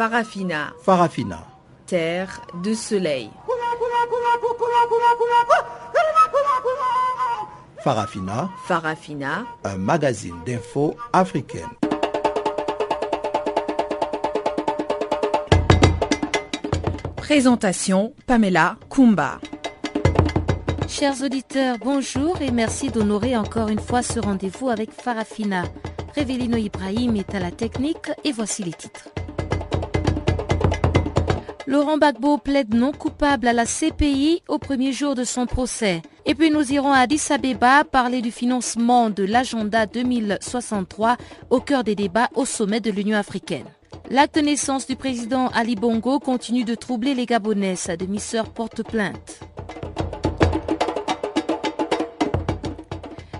Farafina. Farafina. Terre de soleil. Farafina. Farafina. Un magazine d'infos africaine. Présentation Pamela Kumba. Chers auditeurs, bonjour et merci d'honorer encore une fois ce rendez-vous avec Farafina. Révélino Ibrahim est à la technique et voici les titres. Laurent Gbagbo plaide non coupable à la CPI au premier jour de son procès. Et puis nous irons à Addis Abeba parler du financement de l'agenda 2063 au cœur des débats au sommet de l'Union africaine. L'acte de naissance du président Ali Bongo continue de troubler les Gabonais. Sa demi-sœur porte plainte.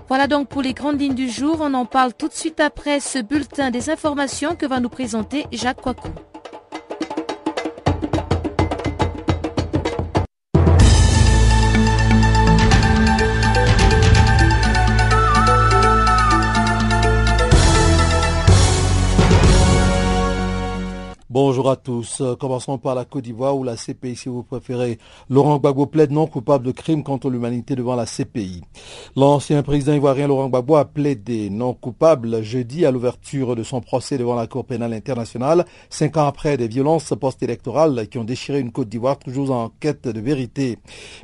Voilà donc pour les grandes lignes du jour. On en parle tout de suite après ce bulletin des informations que va nous présenter Jacques Coicou. Bonjour à tous. Commençons par la Côte d'Ivoire où la CPI, si vous préférez, Laurent Gbagbo plaide non coupable de crimes contre l'humanité devant la CPI. L'ancien président ivoirien Laurent Gbagbo a plaidé non coupable jeudi à l'ouverture de son procès devant la Cour pénale internationale, cinq ans après des violences post-électorales qui ont déchiré une Côte d'Ivoire toujours en quête de vérité.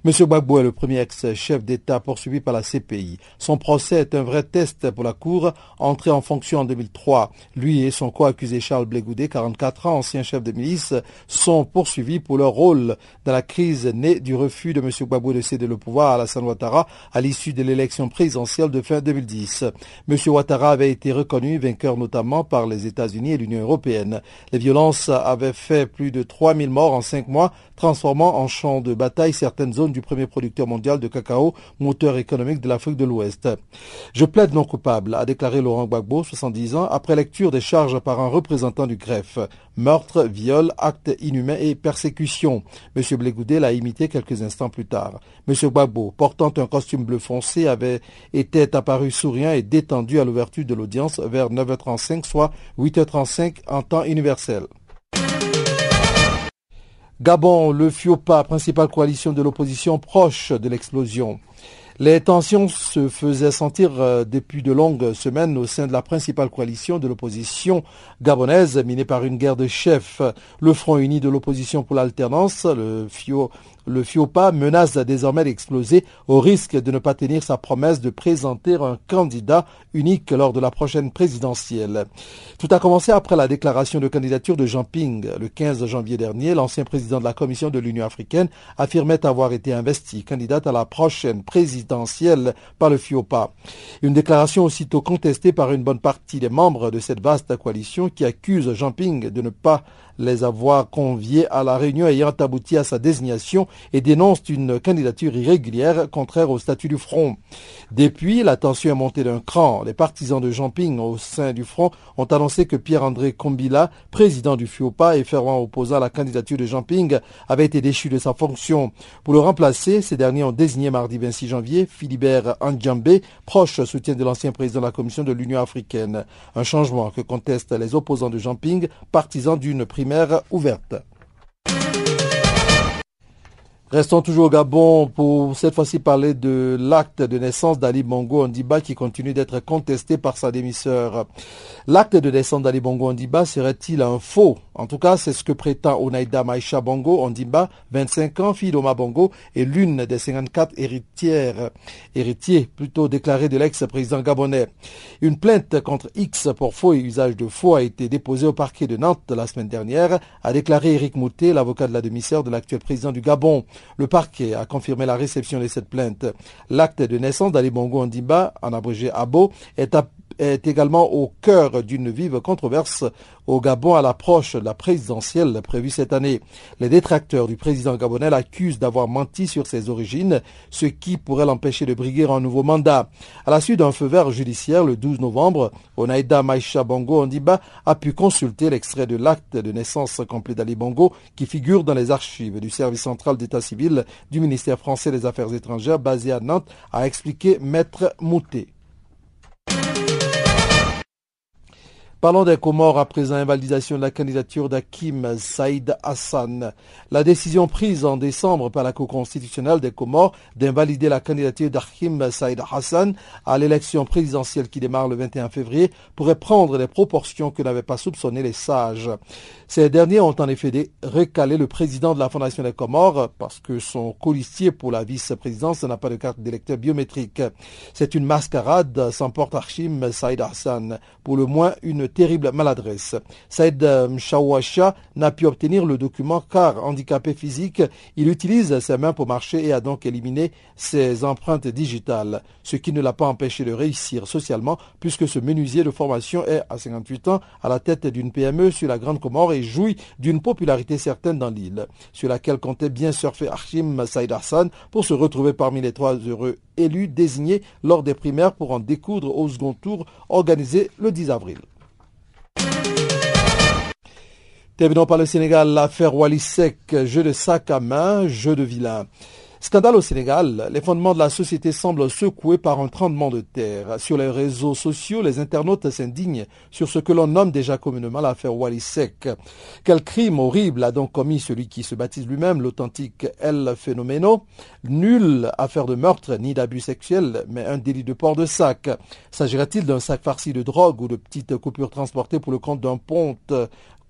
Monsieur Gbagbo est le premier ex-chef d'État poursuivi par la CPI. Son procès est un vrai test pour la Cour, entrée en fonction en 2003. Lui et son co-accusé Charles Blégoudet, 44 ans, anciens chefs de milice, sont poursuivis pour leur rôle dans la crise née du refus de M. Gbagbo de céder le pouvoir à Alassane Ouattara à l'issue de l'élection présidentielle de fin 2010. M. Ouattara avait été reconnu vainqueur notamment par les États-Unis et l'Union européenne. Les violences avaient fait plus de 3000 morts en cinq mois, transformant en champ de bataille certaines zones du premier producteur mondial de cacao, moteur économique de l'Afrique de l'Ouest. Je plaide non coupable, a déclaré Laurent Gbagbo, 70 ans, après lecture des charges par un représentant du greffe meurtre, viol, actes inhumains et persécution. M. Blégoudet l'a imité quelques instants plus tard. M. Gbagbo, portant un costume bleu foncé, avait été apparu souriant et détendu à l'ouverture de l'audience vers 9h35, soit 8h35 en temps universel. Gabon, le FIOPA, principale coalition de l'opposition proche de l'explosion. Les tensions se faisaient sentir euh, depuis de longues semaines au sein de la principale coalition de l'opposition gabonaise, minée par une guerre de chefs. Le Front uni de l'opposition pour l'alternance, le FIO, le FIOPA menace désormais d'exploser au risque de ne pas tenir sa promesse de présenter un candidat unique lors de la prochaine présidentielle. Tout a commencé après la déclaration de candidature de Jean Ping. Le 15 janvier dernier, l'ancien président de la Commission de l'Union africaine affirmait avoir été investi candidate à la prochaine présidentielle par le FIOPA. Une déclaration aussitôt contestée par une bonne partie des membres de cette vaste coalition qui accuse Jean Ping de ne pas les avoir conviés à la réunion ayant abouti à sa désignation et dénoncent une candidature irrégulière contraire au statut du front. Depuis, la tension est montée d'un cran. Les partisans de Jean Ping au sein du front ont annoncé que Pierre-André Combila, président du FIOPA et fervent opposant à la candidature de Jean Ping, avait été déchu de sa fonction. Pour le remplacer, ces derniers ont désigné mardi 26 janvier Philibert Andjambé, proche soutien de l'ancien président de la Commission de l'Union africaine. Un changement que contestent les opposants de Jean Ping, partisans d'une primaire ouverte. Restons toujours au Gabon pour cette fois-ci parler de l'acte de naissance d'Ali Bongo Ondiba qui continue d'être contesté par sa demi-sœur. L'acte de naissance d'Ali Bongo Ondiba serait-il un faux En tout cas, c'est ce que prétend Onaïda Maïcha Bongo Ondiba, 25 ans, fille d'Oma Bongo et l'une des 54 héritières, héritiers plutôt déclarés de l'ex-président gabonais. Une plainte contre X pour faux et usage de faux a été déposée au parquet de Nantes la semaine dernière, a déclaré Éric Moutet, l'avocat de la demi-sœur de l'actuel président du Gabon. Le parquet a confirmé la réception de cette plainte. L'acte de naissance d'Ali Bongo Ondimba, en abrégé Abo, est, est également au cœur d'une vive controverse au Gabon à l'approche de la présidentielle prévue cette année. Les détracteurs du président gabonais l'accusent d'avoir menti sur ses origines, ce qui pourrait l'empêcher de briguer un nouveau mandat. À la suite d'un feu vert judiciaire le 12 novembre, Onaïda Maïcha Bongo Ondiba a pu consulter l'extrait de l'acte de naissance complet d'Ali Bongo qui figure dans les archives du service central d'état civil du ministère français des Affaires étrangères basé à Nantes, a expliqué Maître Moutet. Parlons des Comores à présent, invalidation de la candidature d'Hakim Saïd Hassan. La décision prise en décembre par la Cour constitutionnelle des Comores d'invalider la candidature d'Hakim Saïd Hassan à l'élection présidentielle qui démarre le 21 février pourrait prendre des proportions que n'avaient pas soupçonné les sages. Ces derniers ont en effet recalé le président de la Fondation des Comores parce que son colistier pour la vice-présidence n'a pas de carte d'électeur biométrique. C'est une mascarade, s'emporte Hachim Saïd Hassan. Pour le moins une terrible maladresse. Saïd Mshawasha n'a pu obtenir le document car handicapé physique, il utilise ses mains pour marcher et a donc éliminé ses empreintes digitales, ce qui ne l'a pas empêché de réussir socialement puisque ce menuisier de formation est à 58 ans à la tête d'une PME sur la Grande Comore et jouit d'une popularité certaine dans l'île, sur laquelle comptait bien surfer Hachim Saïd Hassan pour se retrouver parmi les trois heureux élus désignés lors des primaires pour en découdre au second tour organisé le 10 avril. Terminons par le Sénégal, l'affaire Walisek, jeu de sac à main, jeu de vilain. Scandale au Sénégal, les fondements de la société semblent secoués par un tremblement de terre. Sur les réseaux sociaux, les internautes s'indignent sur ce que l'on nomme déjà communément l'affaire Walisek. Quel crime horrible a donc commis celui qui se baptise lui-même l'authentique El Phénoméno Nulle affaire de meurtre ni d'abus sexuels, mais un délit de port de sac. S'agirait-il d'un sac farci de drogue ou de petites coupures transportées pour le compte d'un ponte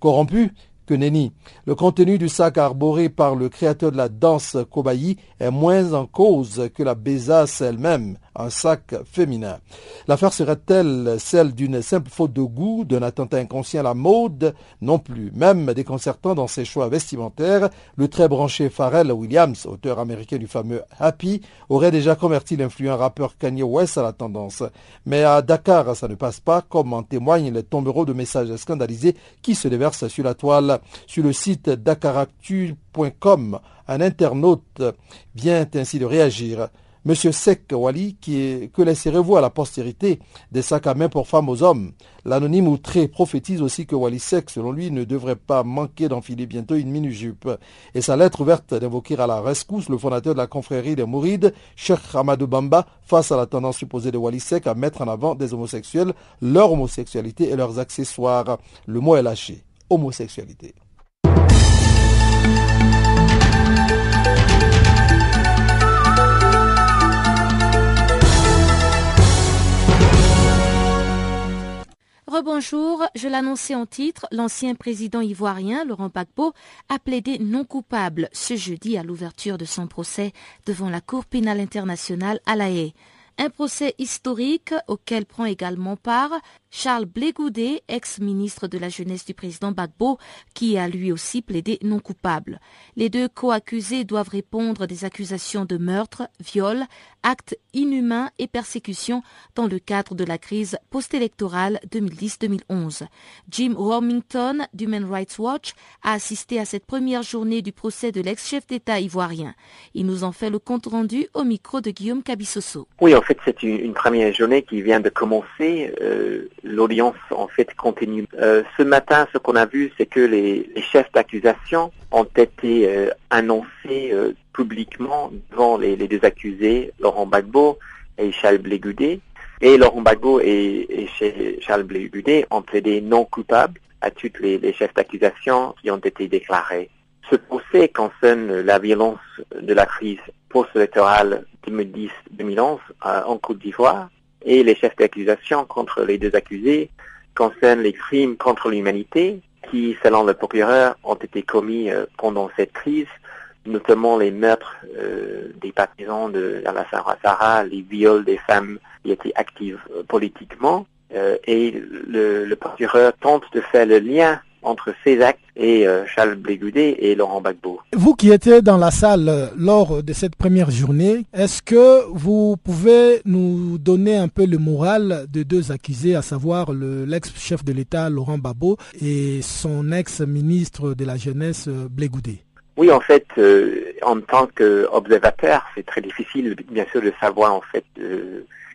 corrompu que nenni. Le contenu du sac arboré par le créateur de la danse Kobayi est moins en cause que la besace elle-même, un sac féminin. L'affaire serait-elle celle d'une simple faute de goût, d'un attentat inconscient à la mode? Non plus. Même déconcertant dans ses choix vestimentaires, le très branché Pharrell Williams, auteur américain du fameux Happy, aurait déjà converti l'influent rappeur Kanye West à la tendance. Mais à Dakar, ça ne passe pas, comme en témoignent les tombereaux de messages scandalisés qui se déversent sur la toile. Sur le site dakaractu.com, un internaute vient ainsi de réagir. Monsieur Sek Wali, que laisserez-vous à la postérité des sacs à main pour femmes aux hommes? L'anonyme outré prophétise aussi que Wali Sek, selon lui, ne devrait pas manquer d'enfiler bientôt une mini-jupe. Et sa lettre ouverte d'invoquer à la rescousse le fondateur de la confrérie des Mourides, Cheikh Hamadou Bamba, face à la tendance supposée de Wali Sek à mettre en avant des homosexuels, leur homosexualité et leurs accessoires. Le mot est lâché homosexualité. Rebonjour, je l'annonçais en titre, l'ancien président ivoirien Laurent Gbagbo a plaidé non coupable ce jeudi à l'ouverture de son procès devant la Cour pénale internationale à La Haye. Un procès historique auquel prend également part Charles Blégoudet, ex-ministre de la jeunesse du président Bagbo, qui a lui aussi plaidé non coupable. Les deux co-accusés doivent répondre des accusations de meurtre, viol, actes inhumains et persécution dans le cadre de la crise post-électorale 2010-2011. Jim Romington d'Human Rights Watch a assisté à cette première journée du procès de l'ex-chef d'État ivoirien. Il nous en fait le compte rendu au micro de Guillaume Cabissoso. Oui, en fait, c'est une, première journée qui vient de commencer. Euh, l'audience en fait continue. Euh, ce matin, ce qu'on a vu, c'est que les, chefs d'accusation ont été euh, annoncés publiquement devant les, deux accusés, Laurent Gbagbo et Charles Blégudé. Et Laurent Gbagbo et, Charles Blégudé ont plaidé non coupables à tous les, chefs d'accusation qui ont été déclarés. Ce procès concerne la violence de la crise post-électorale 2010-2011 en Côte d'Ivoire et les chefs d'accusation contre les deux accusés concernent les crimes contre l'humanité qui, selon le procureur, ont été commis euh, pendant cette crise, notamment les meurtres euh, des partisans de Alassane Ouattara, les viols des femmes qui étaient actives euh, politiquement. et le, procureur tente de faire le lien entre ces actes et euh, Charles Blégudé et Laurent Gbagbo. Vous qui étiez dans la salle euh, lors de cette première journée, est-ce que vous pouvez nous donner un peu le moral de deux accusés, à savoir l'ex-chef de l'État Laurent Gbagbo et son ex-ministre de la Jeunesse euh, Blégudé oui, en fait, en tant qu'observateur, c'est très difficile, bien sûr, de savoir en fait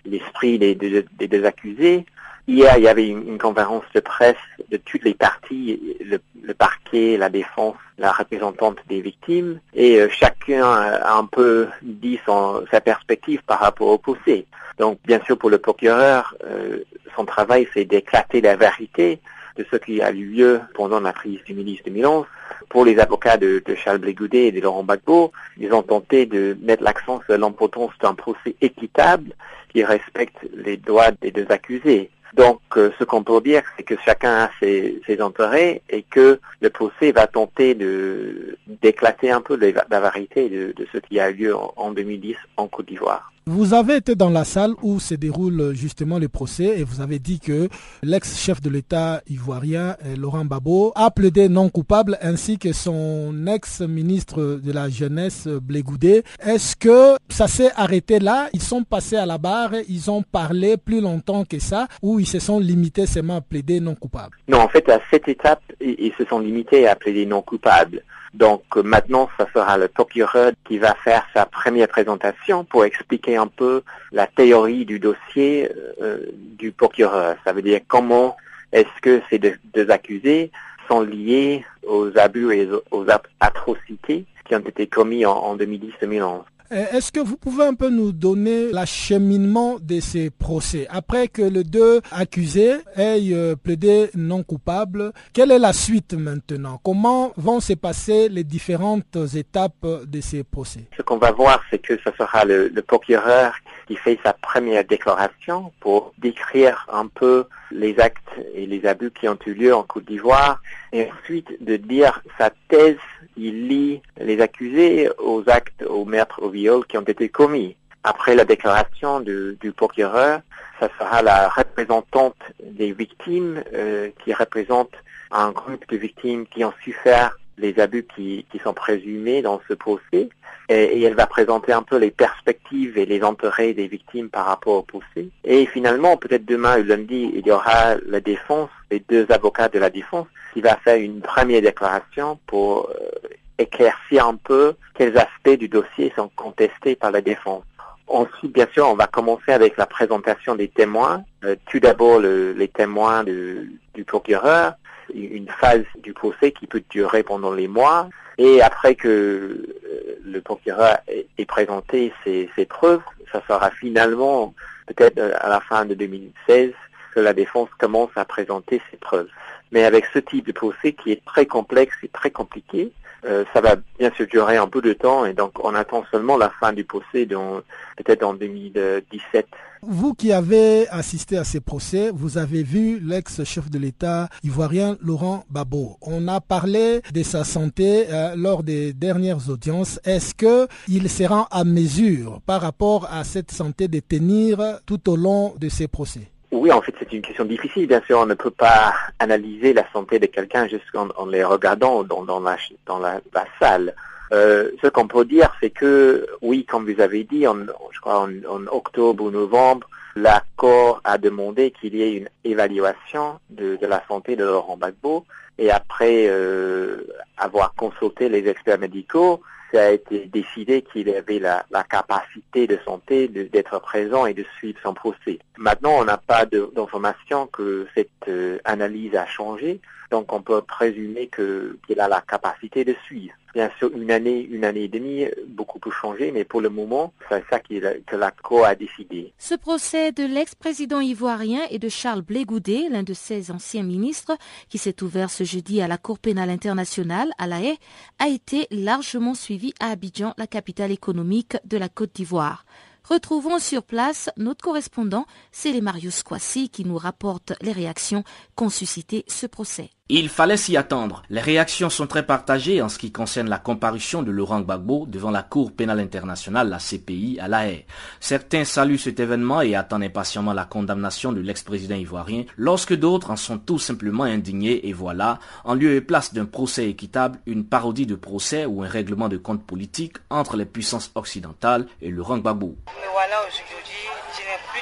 l'esprit des, deux accusés. Hier, il y avait une, conférence de presse de toutes les parties, le, parquet, la défense, la représentante des victimes, et euh, chacun a un peu dit son, sa perspective par rapport au procès. Donc, bien sûr, pour le procureur, euh, son travail, c'est d'éclater la vérité de ce qui a eu lieu pendant la crise du ministre 2011. Pour les avocats de, Charles Blégoudet et de Laurent Gbagbo, ils ont tenté de mettre l'accent sur l'importance d'un procès équitable qui respecte les droits des deux accusés. Donc, euh, ce qu'on peut dire, c'est que chacun a ses, intérêts et que le procès va tenter d'éclater un peu la, vérité de, ce qui a eu lieu en 2010 en Côte d'Ivoire. Vous avez été dans la salle où se déroule justement le procès et vous avez dit que l'ex-chef de l'État ivoirien, euh, Laurent Babo, a plaidé non coupable ainsi que son ex-ministre de la Jeunesse, Blégoudé. Est-ce que ça s'est arrêté là? Ils sont passés à la barre, ils ont parlé plus longtemps que ça ou ils se sont limités seulement à plaider non coupable? Non, en fait, à cette étape, ils se sont limités à plaider non coupable. Donc euh, maintenant, ça sera le procureur qui va faire sa première présentation pour expliquer un peu la théorie du dossier euh, du procureur. Ça veut dire comment est-ce que ces deux, accusés sont liés aux abus et aux, atrocités qui ont été commis en, en 2010-2011. Euh, est-ce que vous pouvez un peu nous donner l'acheminement de ces procès Après que les deux accusés aient euh, plaidé non coupable, quelle est la suite maintenant? Comment vont se passer les différentes étapes de ces procès? Ce qu'on va voir, c'est que ce sera le, le procureur qui fait sa première déclaration pour décrire un peu les actes et les abus qui ont eu lieu en Côte d'Ivoire et ensuite de dire sa thèse, il lit les accusés aux actes, aux meurtres, aux viols qui ont été commis. Après la déclaration du, procureur, ça sera la représentante des victimes euh, qui représente un groupe de victimes qui ont souffert les abus qui, qui sont présumés dans ce procès et, elle va présenter un peu les perspectives et les intérêts des victimes par rapport au procès. Et finalement, peut-être demain ou lundi, il y aura la défense, les deux avocats de la défense, qui va faire une première déclaration pour euh, éclaircir un peu quels aspects du dossier sont contestés par la défense. Ensuite, bien sûr, on va commencer avec la présentation des témoins. Euh, tout d'abord, les témoins du procureur, une phase du procès qui peut durer pendant les mois. Et après que euh, le procureur ait présenté ses, preuves, ça sera finalement peut-être euh, à la fin de 2016 que la défense commence à présenter ses preuves. Mais avec ce type de procès qui est très complexe et très compliqué, euh, ça va bien sûr durer un peu de temps et donc on attend seulement la fin du procès peut-être en 2017. Vous qui avez assisté à ces procès, vous avez vu l'ex-chef de l'État ivoirien Laurent Babo. On a parlé de sa santé euh, lors des dernières audiences. Est-ce que il sera à mesure par rapport à cette santé de tenir tout au long de ces procès? Oui, en fait, c'est une question difficile. Bien sûr, on ne peut pas analyser la santé de quelqu'un juste en, les regardant dans, dans, la, dans la, salle. Euh, ce qu'on peut dire, c'est que, oui, comme vous avez dit, je crois en, octobre ou novembre, l'accord a demandé qu'il y ait une évaluation de, de, la santé de Laurent Gbagbo. Et après euh, avoir consulté les experts médicaux, ça a été décidé qu'il avait la, capacité de santé d'être présent et de suivre son procès. Maintenant, on n'a pas d'information que cette euh, analyse a changé, donc on peut présumer qu'il a la capacité de suivre. Bien sûr, une année, une année et demie, beaucoup peut changer, mais pour le moment, c'est ça que la Cour a décidé. Ce procès de l'ex-président ivoirien et de Charles Blégoudet, l'un de ses anciens ministres, qui s'est ouvert ce jeudi à la Cour pénale internationale à La Haye, a été largement suivi à Abidjan, la capitale économique de la Côte d'Ivoire. Retrouvons sur place notre correspondant, c'est les Marius Kwasi, qui nous rapporte les réactions qu'ont suscité ce procès. Il fallait s'y attendre. Les réactions sont très partagées en ce qui concerne la comparution de Laurent Gbagbo devant la Cour pénale internationale, la CPI, à La Haye. Certains saluent cet événement et attendent impatiemment la condamnation de l'ex-président ivoirien, lorsque d'autres en sont tout simplement indignés et voilà, en lieu et place d'un procès équitable, une parodie de procès ou un règlement de compte politique entre les puissances occidentales et Laurent Gbagbo. voilà aujourd'hui,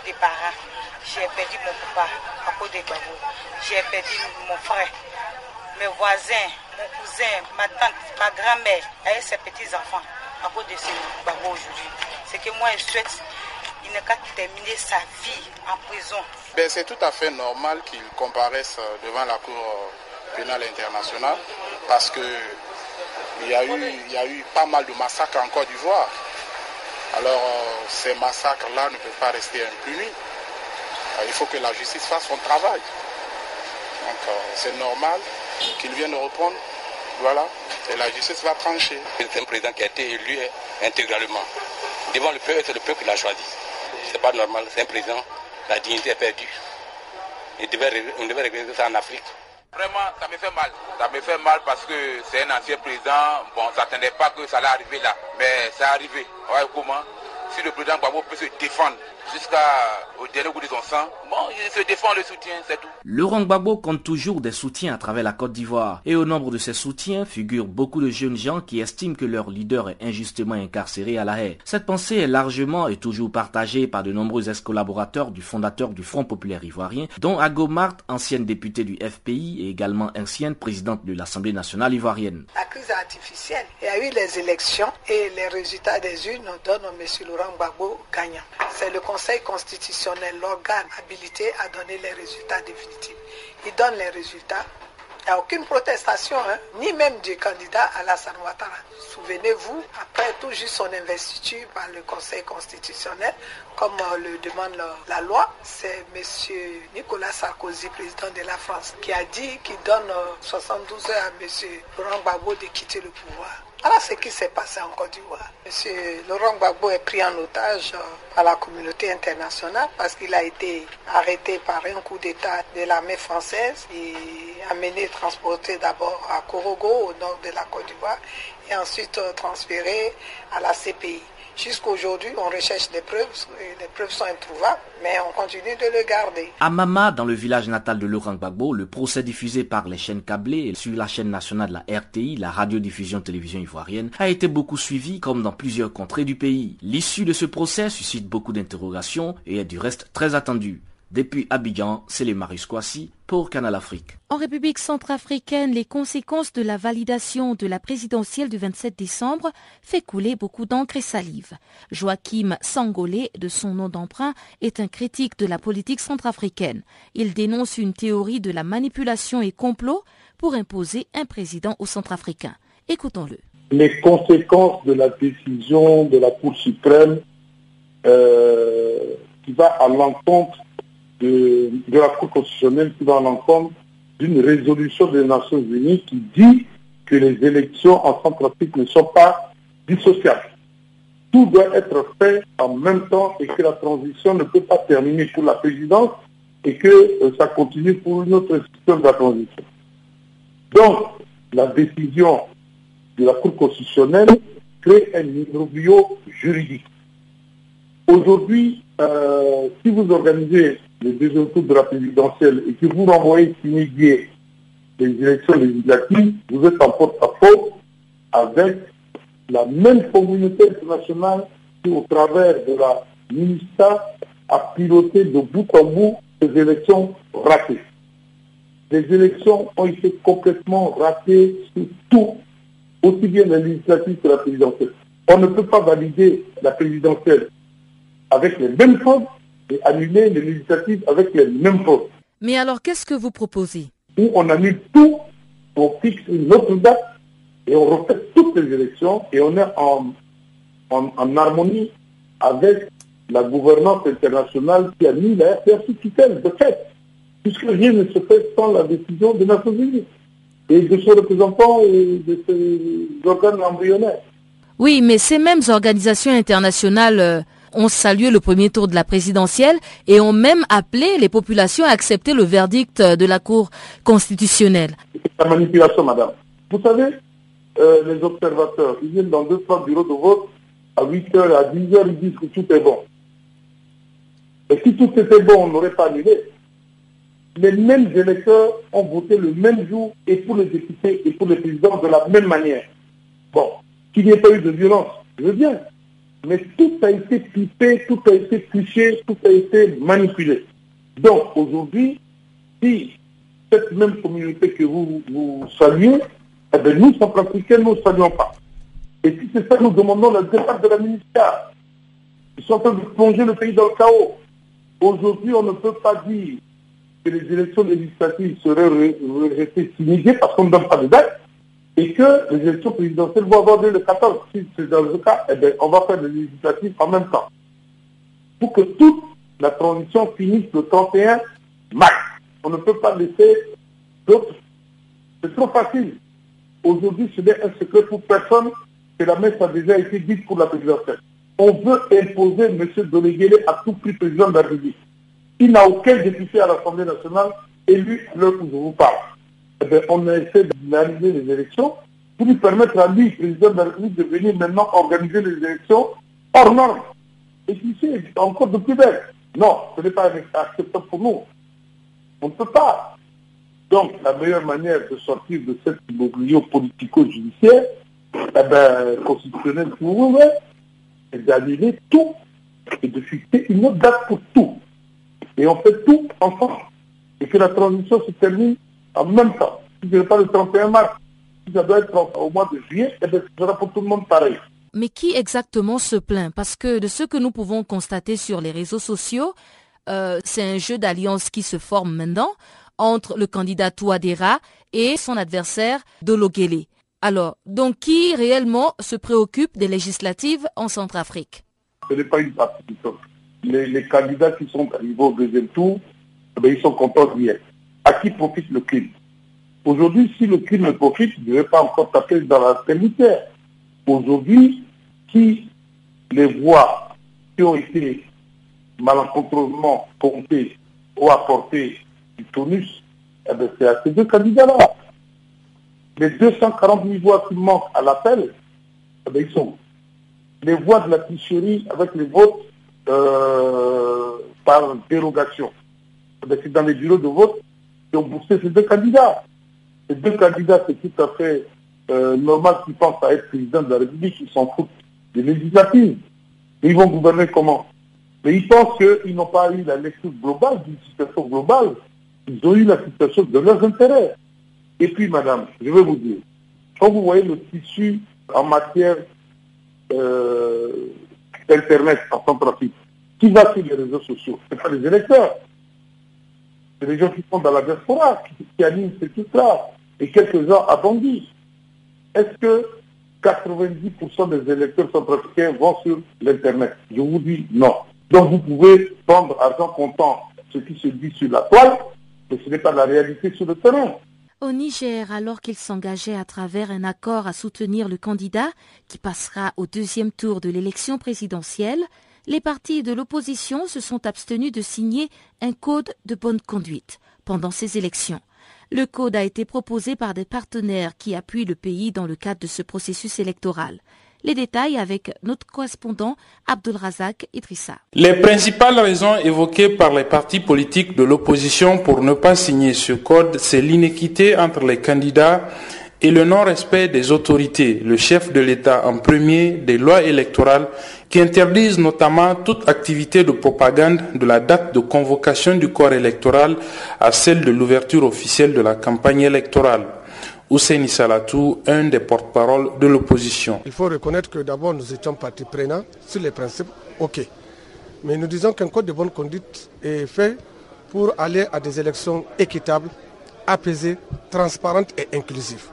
plus. J'ai perdu mon papa à cause de Gbagbo. J'ai perdu mon frère mes voisins, mon cousin, ma tante, ma grand-mère, avec ses petits-enfants, à cause de ce babo aujourd'hui. C'est que moi, je souhaite il n'a qu'à terminer sa vie en prison. Ben, c'est tout à fait normal qu'il comparaisse euh, devant la Cour euh, pénale internationale parce que il y, a eu, il y a eu pas mal de massacres en Côte d'Ivoire. Alors, euh, ces massacres-là ne peuvent pas rester impunis. Il faut que la justice fasse son travail. Donc c'est normal qu'il vienne répondre. Voilà. Et la justice va trancher. C'est un président qui a été élu intégralement. Devant le peuple, c'est le peuple qui l'a choisi. C'est pas normal, c'est un président. La dignité est perdue. Et on devait régler ça en Afrique. Vraiment, ça me fait mal. Ça me fait mal parce que c'est un ancien président. Bon, on ne s'attendait pas que ça allait arriver là. Mais ça est arrivé. Ouais, comment? Si le président Gbagbo peut se défendre jusqu'au dernier bout de son sang. Bon, il se défend le soutien, c'est tout. Laurent Gbagbo compte toujours des soutiens à travers la Côte d'Ivoire. Et au nombre de ces soutiens figurent beaucoup de jeunes gens qui estiment que leur leader est injustement incarcéré à la haie. Cette pensée est largement et toujours partagée par de nombreux ex-collaborateurs du fondateur du Front populaire ivoirien, dont Agomart, ancienne députée du FPI et également ancienne présidente de l'Assemblée nationale ivoirienne. La crise artificielle, il y a eu les élections et les résultats des urnes donnent M. Laurent Gbagbo gagnant. C'est le Conseil constitutionnel, l'organe habilité à donner les résultats définitifs. Il donne les résultats. Il n'y a aucune protestation, hein, ni même du candidat Alassane Ouattara. Souvenez-vous, après tout juste son investiture par le Conseil constitutionnel, comme euh, le demande la, loi, c'est M. Nicolas Sarkozy, président de la France, qui a dit qu'il donne 72 euh, heures à M. Laurent Gbagbo de quitter le pouvoir. Voilà ce qui s'est passé en Côte d'Ivoire. Monsieur Laurent Gbagbo est pris en otage euh, par la communauté internationale parce qu'il a été arrêté par un coup d'État de l'armée française et amené, transporté d'abord à Korogo, au nord de la Côte d'Ivoire, et ensuite euh, transféré à la CPI. Jusqu'aujourd'hui, on recherche des preuves, les preuves sont introuvables, mais on continue de le garder. À Mama, dans le village natal de Laurent Gbagbo, le procès diffusé par les chaînes câblées sur la chaîne nationale de la RTI, la radiodiffusion télévision ivoirienne, a été beaucoup suivi comme dans plusieurs contrées du pays. L'issue de ce procès suscite beaucoup d'interrogations et est du reste très attendue. Depuis Abidjan, c'est les Marius pour Canal Afrique. En République centrafricaine, les conséquences de la validation de la présidentielle du 27 décembre fait couler beaucoup d'encre et salive. Joachim Sangolé, de son nom d'emprunt, est un critique de la politique centrafricaine. Il dénonce une théorie de la manipulation et complot pour imposer un président aux Centrafricains. Écoutons-le. Les conséquences de la décision de la Cour suprême euh, qui va à l'encontre de, la Cour constitutionnelle qui va à d'une résolution des Nations Unies qui dit que les élections en Centrafrique ne sont pas dissociables. Tout doit être fait en même temps et que la transition ne peut pas terminer pour la présidence et que euh, ça continue pour une autre institution de la transition. Donc, la décision de la Cour constitutionnelle crée un imbroglio juridique. Aujourd'hui, euh, si vous organisez le deuxième tour de la présidentielle et que vous renvoyez signer les élections législatives, vous êtes en porte-à-faux avec la même communauté internationale qui, au travers de la MINISTA, a piloté de bout en bout ces élections ratées. Les élections ont été complètement ratées sur tout, aussi bien la législative que la présidentielle. On ne peut pas valider la présidentielle avec les mêmes fautes et annuler les législatives avec les mêmes fautes. Mais alors, qu'est-ce que vous proposez? Où on annule tout, on fixe une autre date et on refait toutes les élections et on est en, en, harmonie avec la gouvernance internationale qui a mis la RPR sous tutelle, de fait, puisque rien ne se fait sans la décision des Nations Unies et de ses représentants et de ses organes embryonnaires. Oui, mais ces mêmes organisations internationales euh, ont salué le premier tour de la présidentielle et ont même appelé les populations à accepter le verdict de la Cour constitutionnelle. C'est la manipulation, madame. Vous savez, euh, les observateurs, ils viennent dans deux, trois bureaux de vote, à 8h, à 10h, ils disent que tout est bon. Et si tout était bon, on n'aurait pas annulé. Les mêmes électeurs ont voté le même jour et pour les députés et pour les présidents de la même manière. Bon, qu'il n'y ait pas eu de violence, je veux bien mais tout a été pipé, tout a été fiché, tout a été manipulé. Donc aujourd'hui, si cette même communauté que vous, vous saluez, eh bien, nous, centrafricains, nous ne saluons pas. Et si c'est ça, nous demandons le départ de la ministère. Ils sont en train de plonger le pays dans le chaos. Aujourd'hui, on ne peut pas dire que les élections législatives seraient restées signées parce qu'on ne donne pas de date et que les élections présidentielles vont avoir lieu le 14. Si c'est dans le cas, eh bien, on va faire les législatives en même temps. Pour que toutes la transition finisse le 31 mars. On ne peut pas laisser d'autres. C'est trop facile. Aujourd'hui, ce n'est un secret pour personne que la messe a déjà été dite pour la présidentielle. On veut imposer M. Doléguélé à tout prix président de la République. Il n'a aucun député à l'Assemblée nationale élu à l'heure où je vous parle. Eh bien, on a essayé d'analyser les élections pour lui permettre à lui, président de la République, de venir maintenant organiser les élections hors normes. Et qui sait, encore de plus belle. Non, ce n'est pas acceptable pour nous. On ne peut pas. Donc, la meilleure manière de sortir de cet immobile politico-judiciaire, eh ben, constitutionnel, vous voulez, c'est d'annuler tout et de fixer une autre date pour tout. Et on fait tout ensemble. Et que la transition se termine en même temps. Si ce n'est pas le 31 mars, si ça doit être au mois de juillet, eh bien, ce sera pour tout le monde pareil. Mais qui exactement se plaint? Parce que de ce que nous pouvons constater sur les réseaux sociaux, euh, c'est un jeu d'alliance qui se forme maintenant entre le candidat Touadéra et son adversaire Dologele. Alors, donc qui réellement se préoccupe des législatives en Centrafrique? Ce n'est pas une partie les, les, candidats qui sont arrivés au deuxième tour, eh ils sont contents d'y être. À qui profite le crime Aujourd'hui, si le crime ne profite, il ne devait pas encore taper dans la militaire. Aujourd'hui, qui les voix qui ont été malencontreusement comptées ou apportées du tonus, eh c'est à ces deux candidats-là les 240 000 voix qui manquent à l'appel, eh ils sont. Les voix de la tricherie avec les votes euh, par dérogation. Eh c'est dans les bureaux de vote qui ont boosté ces deux candidats. Ces deux candidats, c'est tout à fait euh, normal qu'ils pensent à être président de la République, ils s'en foutent des législatives. ils vont gouverner comment? Mais ils pensent qu'ils n'ont pas eu la lecture globale d'une situation globale. Ils ont eu la situation de leurs intérêts. Et puis, madame, je vais vous dire, quand vous voyez le tissu en matière euh, Internet en Centrafrique, qui va sur les réseaux sociaux? Ce pas les électeurs. C'est les gens qui sont dans la diaspora, qui, animent ces trucs-là, et quelques-uns à Bangui. Est-ce que 90% des électeurs centrafricains vont sur l'Internet? Je vous dis non. Donc vous pouvez prendre argent comptant ce qui se dit sur la toile, mais ce n'est pas la réalité sur le terrain. Au Niger, alors qu'il s'engageait à travers un accord à soutenir le candidat qui passera au deuxième tour de l'élection présidentielle, les partis de l'opposition se sont abstenus de signer un code de bonne conduite pendant ces élections. Le code a été proposé par des partenaires qui appuient le pays dans le cadre de ce processus électoral. Les détails avec notre correspondant Abdulrazak Idrissa. Les principales raisons évoquées par les partis politiques de l'opposition pour ne pas signer ce code, c'est l'inéquité entre les candidats et le non-respect des autorités, le chef de l'État en premier, des lois électorales qui interdisent notamment toute activité de propagande de la date de convocation du corps électoral à celle de l'ouverture officielle de la campagne électorale. Hussein Salatou, un des porte-parole de l'opposition. Il faut reconnaître que d'abord nous étions partis prenants sur les principes, ok. Mais nous disons qu'un code de bonne conduite est fait pour aller à des élections équitables, apaisées, transparentes et inclusives.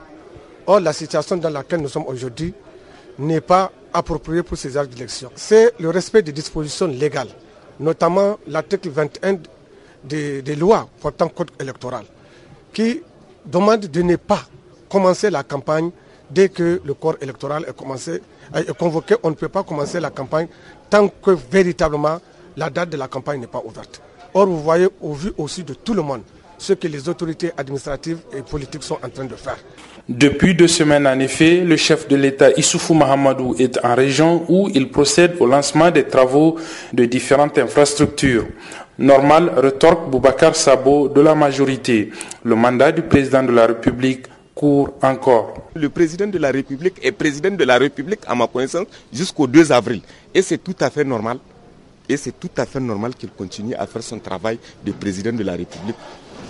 Or, la situation dans laquelle nous sommes aujourd'hui n'est pas appropriée pour ces actes d'élection. C'est le respect des dispositions légales, notamment l'article 21 des, lois portant code électoral, qui demande de ne pas commencer la campagne dès que le corps électoral est convoqué. On ne peut pas commencer la campagne tant que véritablement la date de la campagne n'est pas ouverte. Or, vous voyez au vu aussi de tout le monde ce que les autorités administratives et politiques sont en train de faire. Depuis deux semaines, en effet, le chef de l'État Issoufou Mahamadou est en région où il procède au lancement des travaux de différentes infrastructures. Normal retorque Boubacar Sabo de la majorité. Le mandat du président de la République encore. Le président de la République est président de la République, à ma connaissance, jusqu'au 2 avril. Et c'est tout à fait normal. Et c'est tout à fait normal qu'il continue à faire son travail de président de la République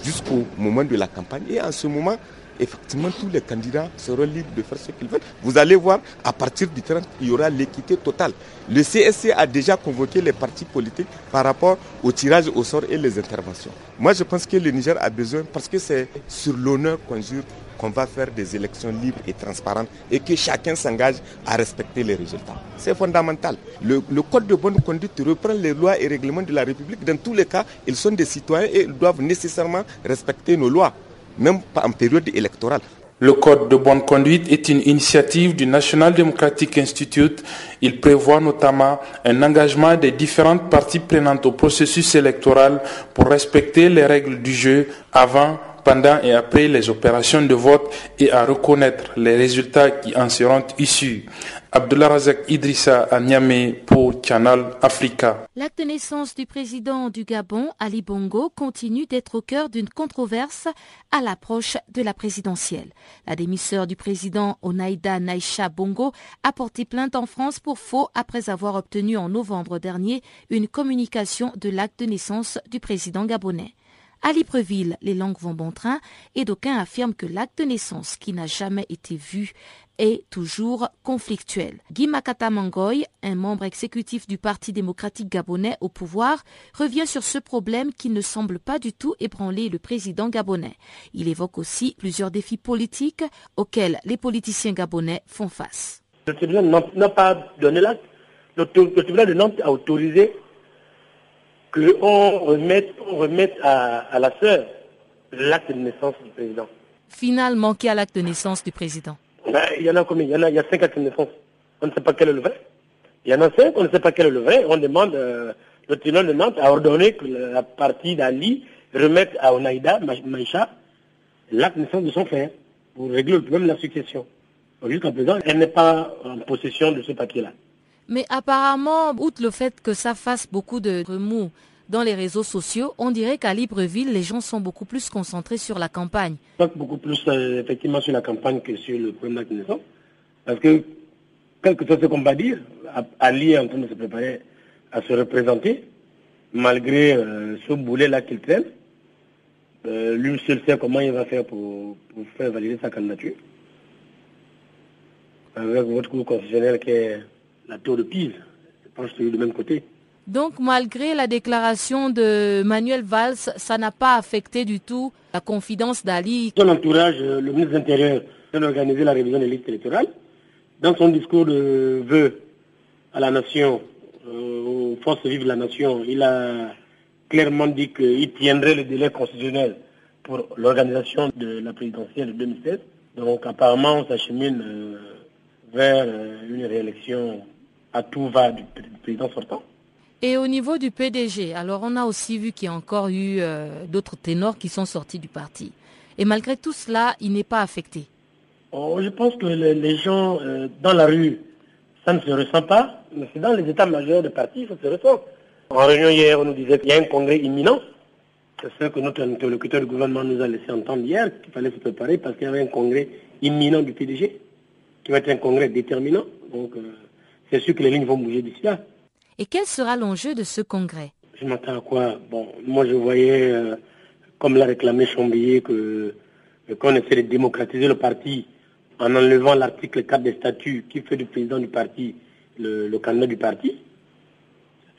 jusqu'au moment de la campagne. Et en ce moment, effectivement, tous les candidats seront libres de faire ce qu'ils veulent. Vous allez voir, à partir du 30, il y aura l'équité totale. Le CSC a déjà convoqué les partis politiques par rapport au tirage au sort et les interventions. Moi, je pense que le Niger a besoin, parce que c'est sur l'honneur qu'on jure qu'on va faire des élections libres et transparentes et que chacun s'engage à respecter les résultats. C'est fondamental. Le, code de bonne conduite reprend les lois et règlements de la République. Dans tous les cas, ils sont des citoyens et ils doivent nécessairement respecter nos lois, même pas en période électorale. Le Code de bonne conduite est une initiative du National Democratic Institute. Il prévoit notamment un engagement des différentes parties prenantes au processus électoral pour respecter les règles du jeu avant, pendant et après les opérations de vote et à reconnaître les résultats qui en seront issus. Abdullah Razak Idrissa à Niamey pour Canal Africa. L'acte de naissance du président du Gabon, Ali Bongo, continue d'être au cœur d'une controverse à l'approche de la présidentielle. La démisseur du président Onaïda Naïcha Bongo a porté plainte en France pour faux après avoir obtenu en novembre dernier une communication de l'acte de naissance du président gabonais. À Libreville, les langues vont bon train et d'aucuns affirment que l'acte de naissance qui n'a jamais été vu est toujours conflictuel. Guy Makata Mangoy, un membre exécutif du Parti démocratique gabonais au pouvoir, revient sur ce problème qui ne semble pas du tout ébranler le président gabonais. Il évoque aussi plusieurs défis politiques auxquels les politiciens gabonais font face. Le tribunal n'a pas donné l'acte. Le, tribunal de Nantes a autorisé qu'on remette, on remette à, à la sœur l'acte de naissance du président. Finalement, qui a l'acte de naissance du président? Ben, Il y en a combien? Il y en a, il y a cinq actes de naissance. On ne sait pas quel est le vrai. Il y en a cinq, on ne sait pas quel est le vrai. On demande, euh, le tribunal de Nantes a ordonné que la partie d'Ali remette à Onaïda, Maïcha, l'acte de naissance de son frère pour régler le problème de la succession. Jusqu'à présent, elle n'est pas en possession de ce papier-là. Mais apparemment, outre le fait que ça fasse beaucoup de remous dans les réseaux sociaux, on dirait qu'à Libreville, les gens sont beaucoup plus concentrés sur la campagne. Beaucoup plus euh, effectivement sur la campagne que sur le acte de naissance. Parce que, quel que soit ce qu'on va dire, Ali est en train de se préparer à se représenter, malgré euh, ce boulet-là qu'il traîne. Euh, lui seul sait comment il va faire pour, pour faire valider sa candidature. Avec votre cours constitutionnel qui est la tour de Pise. Je pense que c'est du même côté. Donc, malgré la déclaration de Manuel Valls, ça n'a pas affecté du tout la confidence d'Ali. Son entourage, euh, le ministre de l'Intérieur, vient d'organiser la révision des listes électorales. Dans son discours de vœux à la nation, euh, aux forces vives de la nation, il a clairement dit qu'il tiendrait le délai constitutionnel pour l'organisation de la présidentielle de 2016. Donc, apparemment, on s'achemine euh, vers une réélection à tout va du, président sortant. Et au niveau du PDG, alors on a aussi vu qu'il y a encore eu euh, d'autres ténors qui sont sortis du parti. Et malgré tout cela, il n'est pas affecté. Oh, je pense que les, gens euh, dans la rue, ça ne se ressent pas, mais c'est dans les états majeurs de parti ça se ressent. En réunion hier, on nous disait qu'il y a un congrès imminent. C'est ce que notre interlocuteur du gouvernement nous a laissé entendre hier, qu'il fallait se préparer parce qu'il y avait un congrès imminent du PDG, qui va être un congrès déterminant. Donc, euh, c'est sûr que les lignes vont bouger d'ici là. Et quel sera l'enjeu de ce congrès? Je m'attends à quoi? Bon, moi je voyais, euh, comme l'a réclamé Chambillier, que qu'on essaie de démocratiser le parti en enlevant l'article 4 des statuts qui fait du président du parti le, candidat du parti.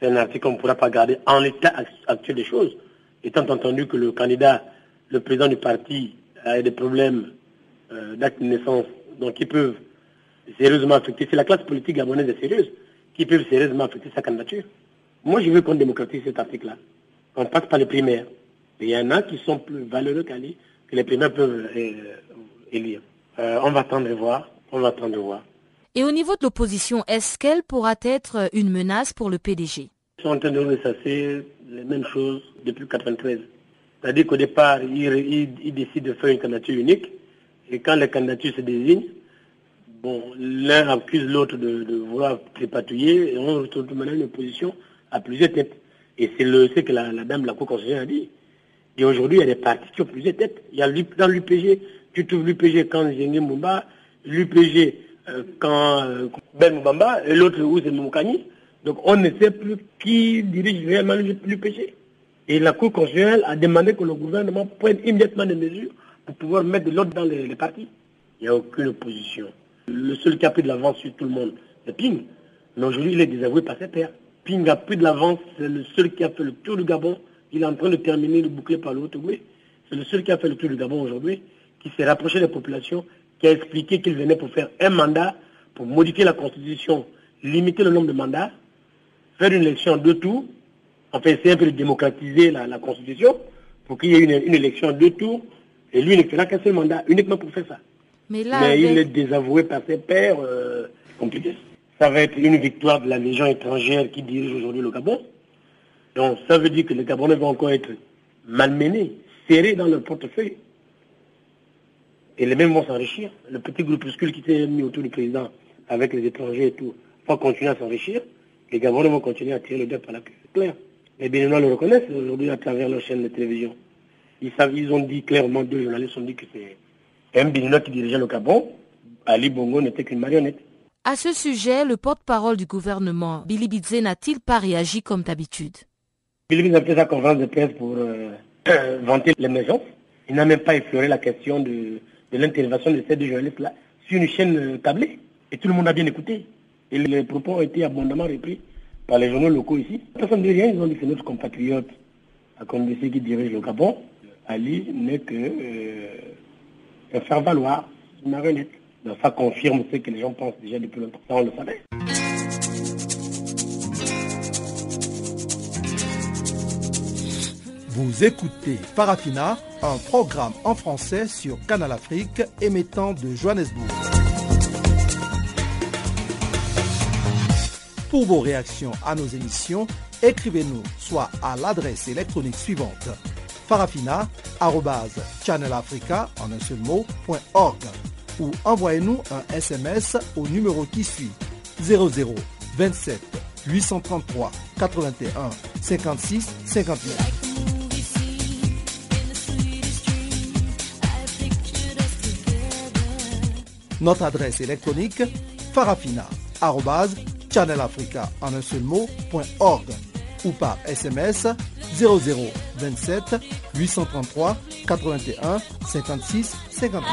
C'est un article qu'on ne pourra pas garder en l'état actuel des choses, étant entendu que le candidat, le président du parti, a des problèmes euh, d'acte de naissance, donc ils peuvent sérieusement affecter. C'est la classe politique gabonaise sérieuse qui peuvent sérieusement affecter sa candidature. Moi, je veux qu'on démocratise cet article-là. On passe par les primaires. il y en a qui sont plus valeureux qu'Ali, que les primaires peuvent euh, élire. Euh, on va attendre de voir. On va attendre de voir. Et au niveau de l'opposition, est-ce qu'elle pourra être une menace pour le PDG Ils sont en train de ressasser les mêmes choses depuis 1993. C'est-à-dire qu'au départ, ils, ils décident de faire une candidature unique. Et quand les candidatures se désignent, Bon, l'un accuse l'autre de, vouloir trépatouiller et on retrouve maintenant une opposition à plusieurs têtes. Et c'est le ce que la, dame de la Cour constitutionnelle a dit. Et aujourd'hui, il y a des partis qui ont plusieurs têtes. Il y a dans l'UPG, tu trouves l'UPG quand Zengé Moumba, l'UPG euh, quand euh, Ben Moubamba, et l'autre où c'est Moukani. Donc on ne sait plus qui dirige réellement l'UPG. Et la Cour constitutionnelle a demandé que le gouvernement prenne immédiatement des mesures pour pouvoir mettre de l'ordre dans les, les partis. Il n'y a aucune opposition. Le seul qui a pris de l'avance sur tout le monde, c'est Ping. Mais aujourd'hui, il est désavoué par ses pairs. Ping a pris de l'avance, c'est le seul qui a fait le tour du Gabon. Il est en train de terminer le boucler par l'autre C'est le seul qui a fait le tour du Gabon aujourd'hui. qui s'est rapproché des populations, qui a expliqué qu'il venait pour faire un mandat, pour modifier la constitution, limiter le nombre de mandats, faire une élection en deux tours, enfin essayer un peu de démocratiser la, constitution, pour qu'il y ait une, élection en deux tours, et lui ne fera qu'un seul mandat, uniquement pour faire ça. Mais, là, il est désavoué par ses pairs, euh, compliqué. Ça va être une victoire de la légion étrangère qui dirige aujourd'hui le Gabon. Donc ça veut dire que les Gabonais vont encore être malmenés, serrés dans leur portefeuille. Et les mêmes vont s'enrichir. Le petit groupuscule qui s'est mis autour du président avec les étrangers et tout, va continuer à s'enrichir. Les Gabonais vont continuer à tirer le dette par la queue. C'est clair. Les Béninois le reconnaissent aujourd'hui à travers leur chaîne de télévision. Ils, savent, ils ont dit clairement, deux journalistes ont dit que c'est un Béninois qui dirigeait le Gabon. Ali Bongo n'était qu'une marionnette. À ce sujet, le porte-parole du gouvernement, Billy Bidze, n'a-t-il pas réagi comme d'habitude? Billy Bidze a fait sa conférence de presse pour euh, vanter l'émergence. Il n'a même pas effleuré la question de, l'intervention de ces deux journalistes-là sur une chaîne euh, tablée. Et tout le monde a bien écouté. Et les propos ont été abondamment repris par les journaux locaux ici. Personne ne dit rien, ils ont dit que notre compatriote à Condé qui dirige le Gabon. Ali n'est que euh, faire valoir une marionnette. Donc ça confirme ce que les gens pensent déjà depuis longtemps. On le savait. Vous écoutez Farafina, un programme en français sur Canal Afrique émettant de Johannesburg. Pour vos réactions à nos émissions, écrivez-nous soit à l'adresse électronique suivante farafina.channelafrica en un seul mot, ou envoyez-nous un SMS au numéro qui suit 00 27 833 81 56 59. Notre adresse électronique farafina.channelafrica en un seul mot.org ou par SMS 0027 833 81 56 59.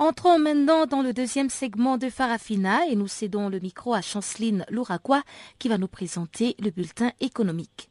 Entrons maintenant dans le deuxième segment de Farafina et nous cédons le micro à Chanceline Louraquois qui va nous présenter le bulletin économique.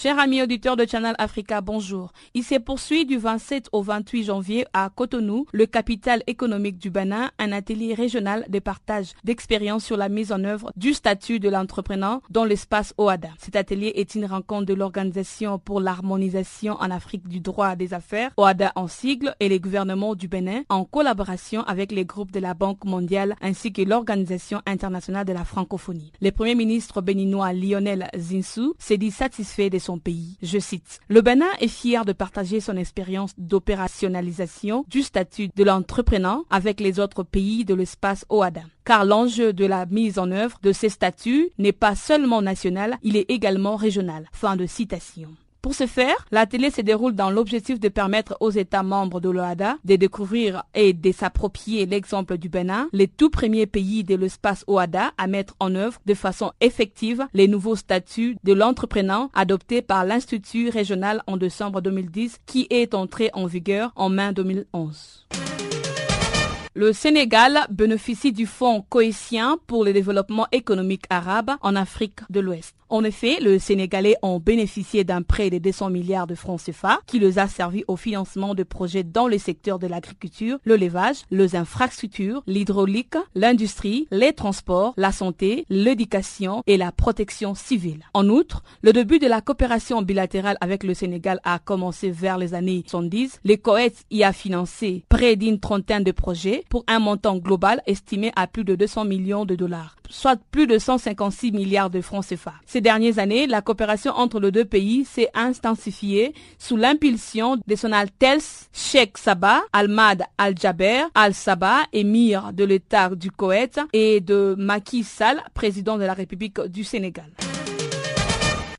Chers amis auditeurs de Channel Africa, bonjour. Il s'est poursuit du 27 au 28 janvier à Cotonou, le capital économique du Bénin, un atelier régional de partage d'expériences sur la mise en œuvre du statut de l'entrepreneur dans l'espace OADA. Cet atelier est une rencontre de l'Organisation pour l'harmonisation en Afrique du droit des affaires, OADA en sigle, et les gouvernements du Bénin en collaboration avec les groupes de la Banque mondiale ainsi que l'Organisation internationale de la francophonie. Le premier ministre béninois Lionel Zinsou s'est dit satisfait pays. Je cite, Le Bénin est fier de partager son expérience d'opérationnalisation du statut de l'entrepreneur avec les autres pays de l'espace OADA car l'enjeu de la mise en œuvre de ces statuts n'est pas seulement national, il est également régional. Fin de citation. Pour ce faire, l'atelier se déroule dans l'objectif de permettre aux États membres de l'OADA de découvrir et de s'approprier l'exemple du Bénin, les tout premiers pays de l'espace OADA à mettre en œuvre de façon effective les nouveaux statuts de l'entrepreneur adoptés par l'Institut régional en décembre 2010 qui est entré en vigueur en mai 2011. Le Sénégal bénéficie du Fonds cohésien pour le développement économique arabe en Afrique de l'Ouest. En effet, les Sénégalais ont bénéficié d'un prêt de 200 milliards de francs CFA qui les a servi au financement de projets dans les secteurs de l'agriculture, le levage, les infrastructures, l'hydraulique, l'industrie, les transports, la santé, l'éducation et la protection civile. En outre, le début de la coopération bilatérale avec le Sénégal a commencé vers les années 70. Le Koweït y a financé près d'une trentaine de projets pour un montant global estimé à plus de 200 millions de dollars soit plus de 156 milliards de francs CFA. Ces dernières années, la coopération entre les deux pays s'est intensifiée sous l'impulsion de son Altesse Sheikh Sabah, Ahmad Al-Jaber, Al-Sabah, émir de l'État du Koweït, et de Macky Sall, président de la République du Sénégal.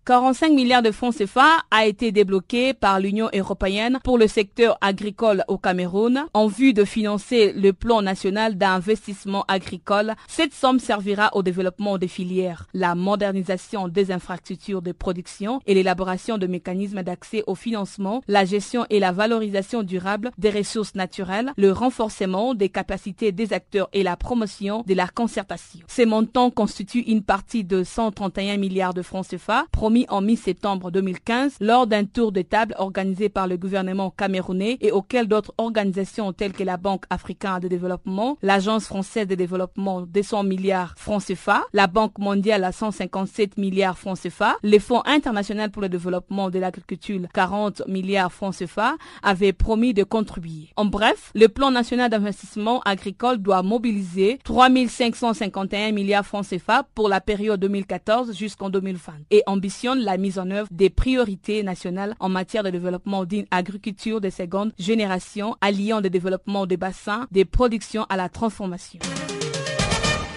45 milliards de francs CFA a été débloqué par l'Union européenne pour le secteur agricole au Cameroun en vue de financer le plan national d'investissement agricole. Cette somme servira au développement des filières, la modernisation des infrastructures de production et l'élaboration de mécanismes d'accès au financement, la gestion et la valorisation durable des ressources naturelles, le renforcement des capacités des acteurs et la promotion de la concertation. Ces montants constituent une partie de 131 milliards de francs CFA promis en mi-septembre 2015 lors d'un tour de table organisé par le gouvernement camerounais et auquel d'autres organisations telles que la Banque africaine de développement, l'Agence française de développement de 100 milliards francs CFA, la Banque mondiale à 157 milliards francs CFA, les Fonds international pour le développement de l'agriculture 40 milliards francs CFA avaient promis de contribuer. En bref, le plan national d'investissement agricole doit mobiliser 3 551 milliards francs CFA pour la période 2014 jusqu'en 2020 et la mise en œuvre des priorités nationales en matière de développement d'une agriculture de seconde génération alliant le développement des bassins, des productions à la transformation.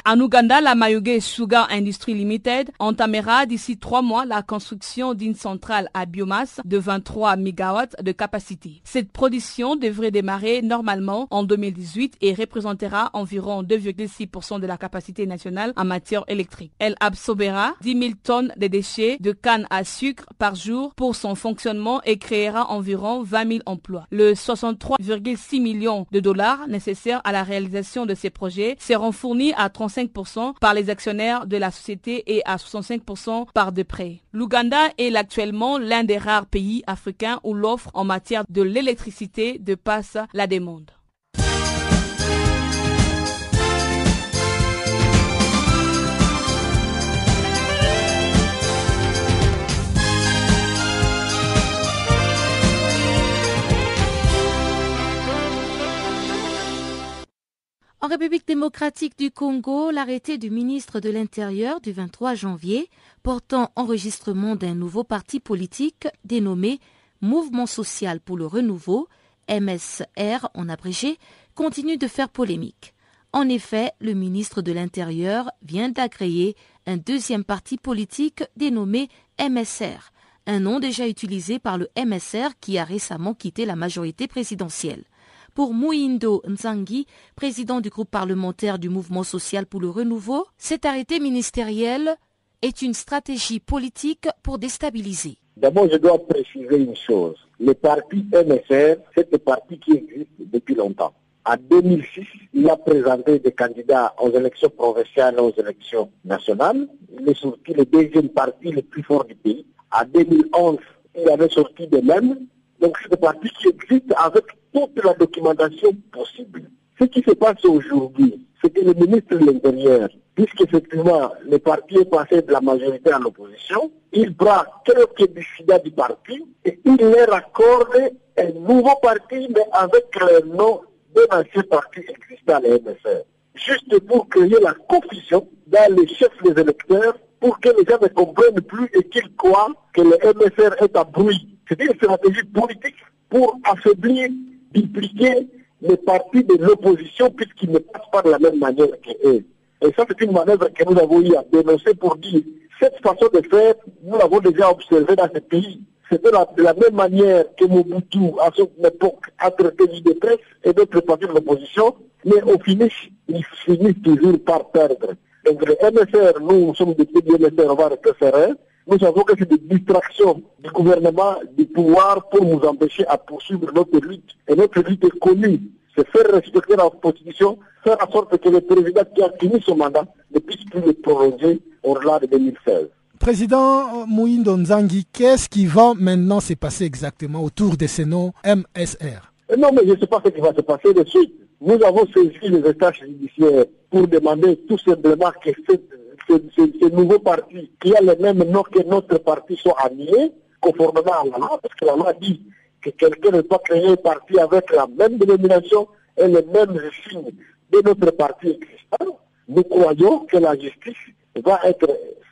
En Ouganda, la Mayuge Sugar Industry Limited entamera d'ici trois mois la construction d'une centrale à biomasse de 23 MW de capacité. Cette production devrait démarrer normalement en 2018 et représentera environ 2,6% de la capacité nationale en matière électrique. Elle absorbera 10 000 tonnes de déchets de canne à sucre par jour pour son fonctionnement et créera environ 20 000 emplois. Le 63,6 millions de dollars nécessaires à la réalisation de ces projets seront fournis à 5% par les actionnaires de la société et à 65% par des prêts. L'Ouganda est actuellement l'un des rares pays africains où l'offre en matière de l'électricité dépasse la demande. En République démocratique du Congo, l'arrêté du ministre de l'Intérieur du 23 janvier portant enregistrement d'un nouveau parti politique dénommé Mouvement social pour le renouveau, MSR en abrégé, continue de faire polémique. En effet, le ministre de l'Intérieur vient d'agréer un deuxième parti politique dénommé MSR, un nom déjà utilisé par le MSR qui a récemment quitté la majorité présidentielle. Pour Mouindo Nzangi, président du groupe parlementaire du Mouvement social pour le renouveau, cet arrêté ministériel est une stratégie politique pour déstabiliser. D'abord, je dois préciser une chose. Le parti MSR, c'est un parti qui existe depuis longtemps. En 2006, il a présenté des candidats aux élections provinciales et aux élections nationales. Il est sorti le deuxième parti le plus fort du pays. En 2011, il avait sorti de même. Donc c'est un parti qui existe avec toute la documentation possible. Ce qui se passe aujourd'hui, c'est que le ministre de l'Intérieur, puisqu'effectivement le parti est passé de la majorité à l'opposition, il prend quelques dissidents du parti et il leur accorde un nouveau parti, mais avec le nom d'un ancien parti existant, le MSR. Juste pour créer la confusion dans les chefs des électeurs, pour que les gens ne comprennent plus et qu'ils croient que le MSR est à bruit. C'est une stratégie politique pour affaiblir d'impliquer les partis de l'opposition puisqu'ils ne passent pas de la même manière qu'eux. Et ça, c'est une manœuvre que nous avons eu à dénoncer pour dire cette façon de faire, nous l'avons déjà observé dans ce pays. C'était de la même manière que Mobutu, à son époque, a traité l'IDPS et d'autres partis de l'opposition, mais au finish, ils finissent toujours par perdre. Donc le MSR, nous sommes des du MSR, on va rester nous savons que c'est des distractions du gouvernement, du pouvoir pour nous empêcher à poursuivre notre lutte. Et notre lutte est connue. C'est faire respecter la Constitution, faire en sorte que le président qui a fini son mandat ne puisse plus le prolonger au-delà de 2016. Président Mouindo Nzangi, qu'est-ce qui va maintenant se passer exactement autour de ces noms MSR Non, mais je ne sais pas ce qui va se passer de suite. Nous avons saisi les États judiciaires pour demander tout simplement que cette ce, nouveau parti qui a le même nom que notre parti soit annulé, conformément à la loi, parce que la loi dit que quelqu'un ne peut créer un parti avec la même dénomination et le même signe de notre parti existant. Nous croyons que la justice va être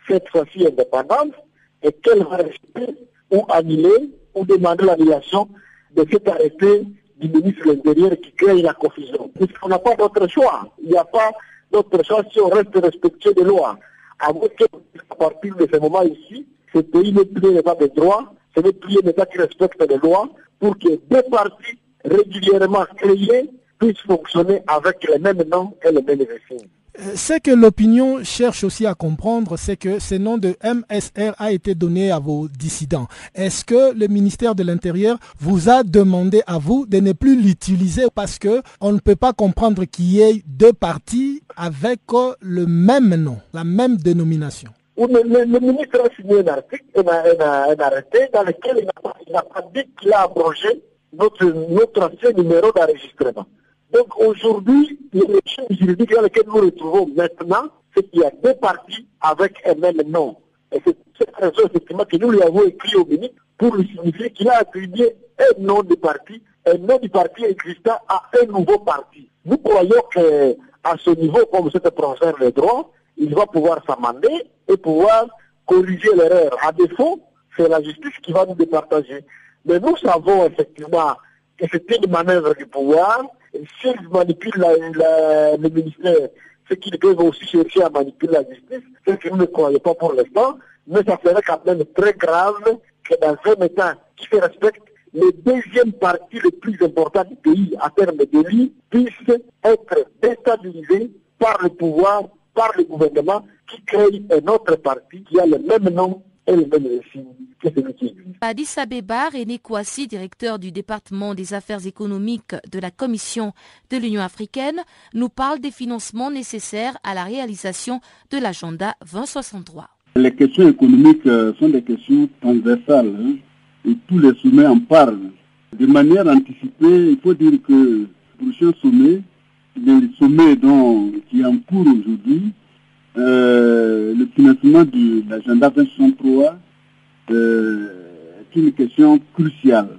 cette fois-ci indépendante et qu'elle va rester ou annuler ou demander l'annulation de cet arrêté du ministre de l'Intérieur qui crée la confusion. Puisqu'on n'a pas d'autre choix. Il n'y a pas d'autre choix si on reste respectueux des lois. À, partir de ce moment ici, Ce pays n'est plus un État de droit, ce n'est plus un État qui respecte les lois pour que deux partis régulièrement créés puissent fonctionner avec les mêmes noms et les mêmes régimes. Euh, ce que l'opinion cherche aussi à comprendre, c'est que ce nom de MSR a été donné à vos dissidents. Est-ce que le ministère de l'Intérieur vous a demandé à vous de ne plus l'utiliser parce que on ne peut pas comprendre qu'il y ait deux partis avec le même nom, la même dénomination? Le, ministre a signé un article, un, arrêté dans lequel il n'a pas, dit qu'il a abrogé notre, notre ancien numéro d'enregistrement. Donc aujourd'hui, le juridique dans lequel nous nous retrouvons maintenant, c'est qu'il y a deux partis avec un même nom. Et c'est cette raison, effectivement, que nous lui avons écrit au ministre pour lui signifier qu'il a attribué un nom de parti, un nom du parti existant à un nouveau parti. Nous croyons qu'à ce niveau, comme c'est professeur de droit, il va pouvoir s'amender et pouvoir corriger l'erreur. À défaut, c'est la justice qui va nous départager. Mais nous savons effectivement que c'était une manœuvre du pouvoir s'ils manipulent le ministère, c'est qu'ils peuvent aussi chercher à manipuler la justice, ce que nous ne croyons pas pour l'instant, mais ça serait quand même très grave que dans un État qui se respecte, le deuxième parti le plus important du pays en termes de vie puisse être déstabilisé par le pouvoir, par le gouvernement qui crée un autre parti qui a le même nom Addis Abeba, René Kouassi, directeur du département des affaires économiques de la Commission de l'Union africaine, nous parle des financements nécessaires à la réalisation de l'agenda 2063. Les questions économiques euh, sont des questions transversales hein, et tous les sommets en parlent. De manière anticipée, il faut dire que le prochain sommet, le sommet dont, qui est en cours aujourd'hui, euh, le financement de l'agenda 2063 euh, est une question cruciale,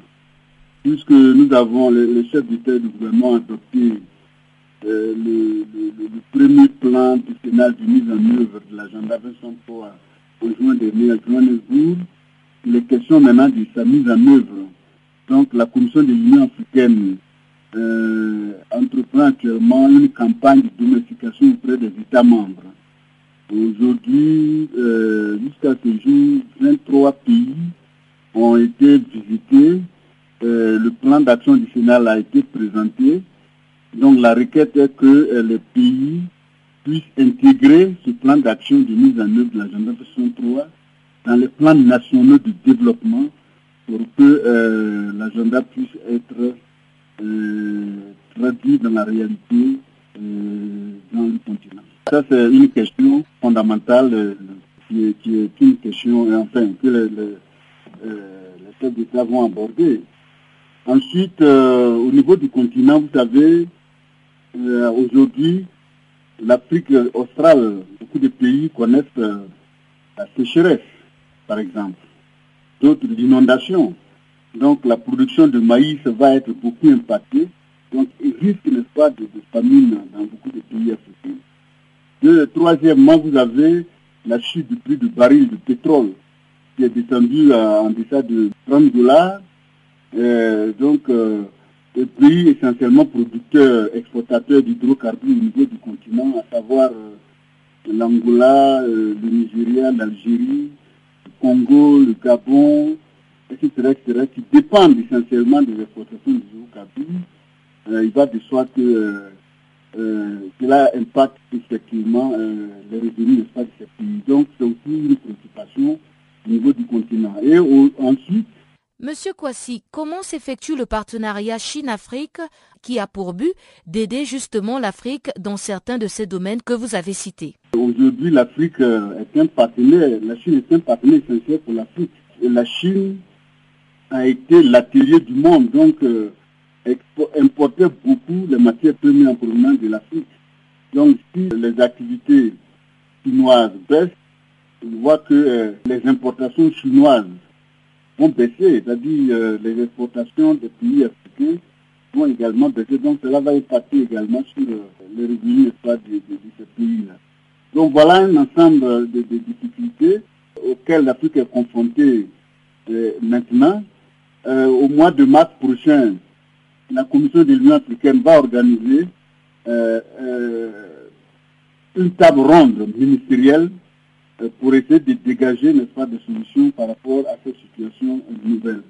puisque nous avons, le, chef d'État du gouvernement adopté euh, le, premier plan décennal de mise en œuvre de l'agenda 2063 au juin dernier à Johannesburg. Il est question maintenant de sa mise en œuvre. Donc la Commission de l'Union africaine entreprend actuellement une campagne de domestication auprès des États membres Aujourd'hui, euh, jusqu'à ce jour, 23 pays ont été visités. Euh, le plan d'action national a été présenté. Donc la requête est que euh, les pays puissent intégrer ce plan d'action de mise en œuvre de l'agenda 63 dans les plans nationaux de développement pour que l'agenda puisse être traduit dans la réalité dans le continent. Ça, c'est une question fondamentale euh, qui, est, une question, enfin, que les, euh, chefs d'État vont aborder. Ensuite, euh, au niveau du continent, vous savez, aujourd'hui, l'Afrique australe, beaucoup de pays connaissent la sécheresse, par exemple, d'autres l'inondation. Donc la production de maïs va être beaucoup impactée. Donc il risque, n'est-ce pas, de famine dans beaucoup de pays africains troisièmement, vous avez la chute du prix du baril de pétrole qui est descendu en deçà de 30 dollars. Euh, donc, euh, le pays essentiellement producteur, exportateur d'hydrocarbures au niveau du continent, à savoir euh, l'Angola, le Nigeria, l'Algérie, le Congo, le Gabon, etc., etc., qui dépendent essentiellement des exportations d'hydrocarbures. il va de soi que euh, cela impacte effectivement euh, les revenus de ces pays. Donc c'est aussi une préoccupation au niveau du continent. Et ensuite, Monsieur Kwasi, comment s'effectue le partenariat Chine-Afrique qui a pour but d'aider justement l'Afrique dans certains de ces domaines que vous avez cités? Aujourd'hui, l'Afrique euh, est un partenaire, la Chine est un partenaire essentiel pour l'Afrique. La Chine a été l'atelier du monde. Donc, importait beaucoup les matières premières en provenance de l'Afrique. Donc si les activités chinoises baissent, on voit que euh, les importations chinoises vont baisser, c'est-à-dire euh, les exportations des pays africains vont également baisser. Donc cela va impacter également sur euh, les revenus de, ces pays-là. Donc voilà un ensemble de, difficultés auxquelles l'Afrique est confrontée maintenant. au mois de mars prochain, la Commission de l'Union africaine va organiser euh, euh, une table ronde ministérielle pour essayer de dégager, n'est-ce pas, des solutions par rapport à cette situation nouvelle.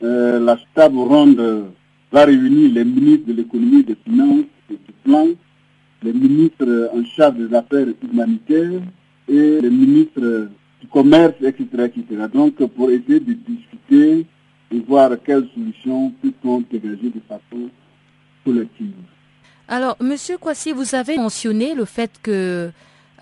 la table ronde va réunir les ministres de l'économie des finances et du plan, les ministres en charge des affaires humanitaires et les ministres du commerce, etc., etc. Donc, pour essayer de discuter et voir quelles solutions peut-on dégager de façon collective. Alors, Monsieur Kwasi, vous avez mentionné le fait que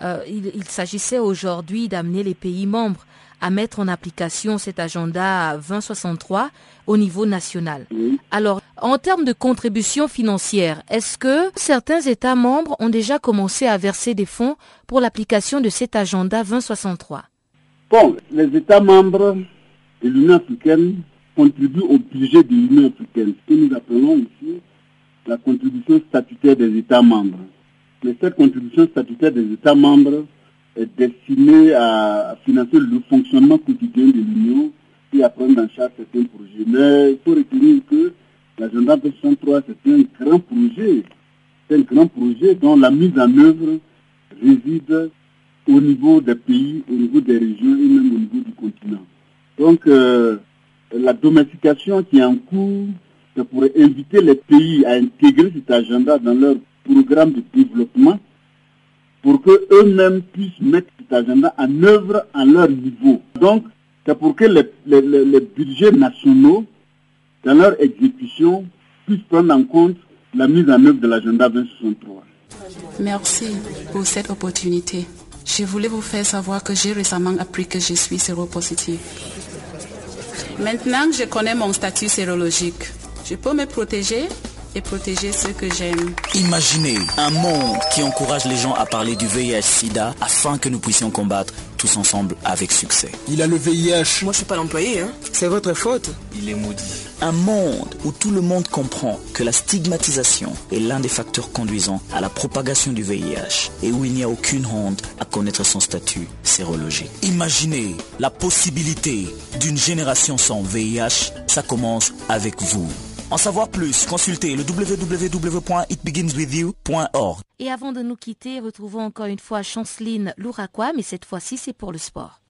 euh, il, s'agissait aujourd'hui d'amener les pays membres à mettre en application cet agenda 2063 au niveau national. Alors, en termes de contribution financière, est-ce que certains États membres ont déjà commencé à verser des fonds pour l'application de cet agenda 2063 Bon, les États membres de l'Union africaine contribuent au budget de l'Union africaine, ce que nous appelons ici la contribution statutaire des États membres. Mais cette contribution statutaire des États membres est destinée à financer le fonctionnement quotidien de l'Union et à prendre en charge certains projets. Mais il faut retenir que l'agenda 203, c'est un grand projet. C'est un grand projet dont la mise en œuvre réside au niveau des pays, au niveau des régions et même au niveau du continent. Donc, euh, la domestication qui est en cours, c'est pour inviter les pays à intégrer cet agenda dans leur programme de développement pour qu'eux-mêmes puissent mettre cet agenda en œuvre à leur niveau. Donc, c'est pour que les, les, budgets nationaux, dans leur exécution, puissent prendre en compte la mise en œuvre de l'agenda 2063. Merci pour cette opportunité. Je voulais vous faire savoir que j'ai récemment appris que je suis séropositif. Maintenant que je connais mon statut sérologique, je peux me protéger et protéger ceux que j'aime. Imaginez un monde qui encourage les gens à parler du VIH-Sida afin que nous puissions combattre tous ensemble avec succès. Il a le VIH. Moi, je suis pas l'employé, hein. C'est votre faute. Il est maudit. Un monde où tout le monde comprend que la stigmatisation est l'un des facteurs conduisant à la propagation du VIH et où il n'y a aucune honte à connaître son statut sérologique. Imaginez la possibilité d'une génération sans VIH. Ça commence avec vous. En savoir plus, consultez le www.itbeginswithyou.org. Et avant de nous quitter, retrouvons encore une fois Chanceline Louraquois, mais cette fois-ci c'est pour le sport.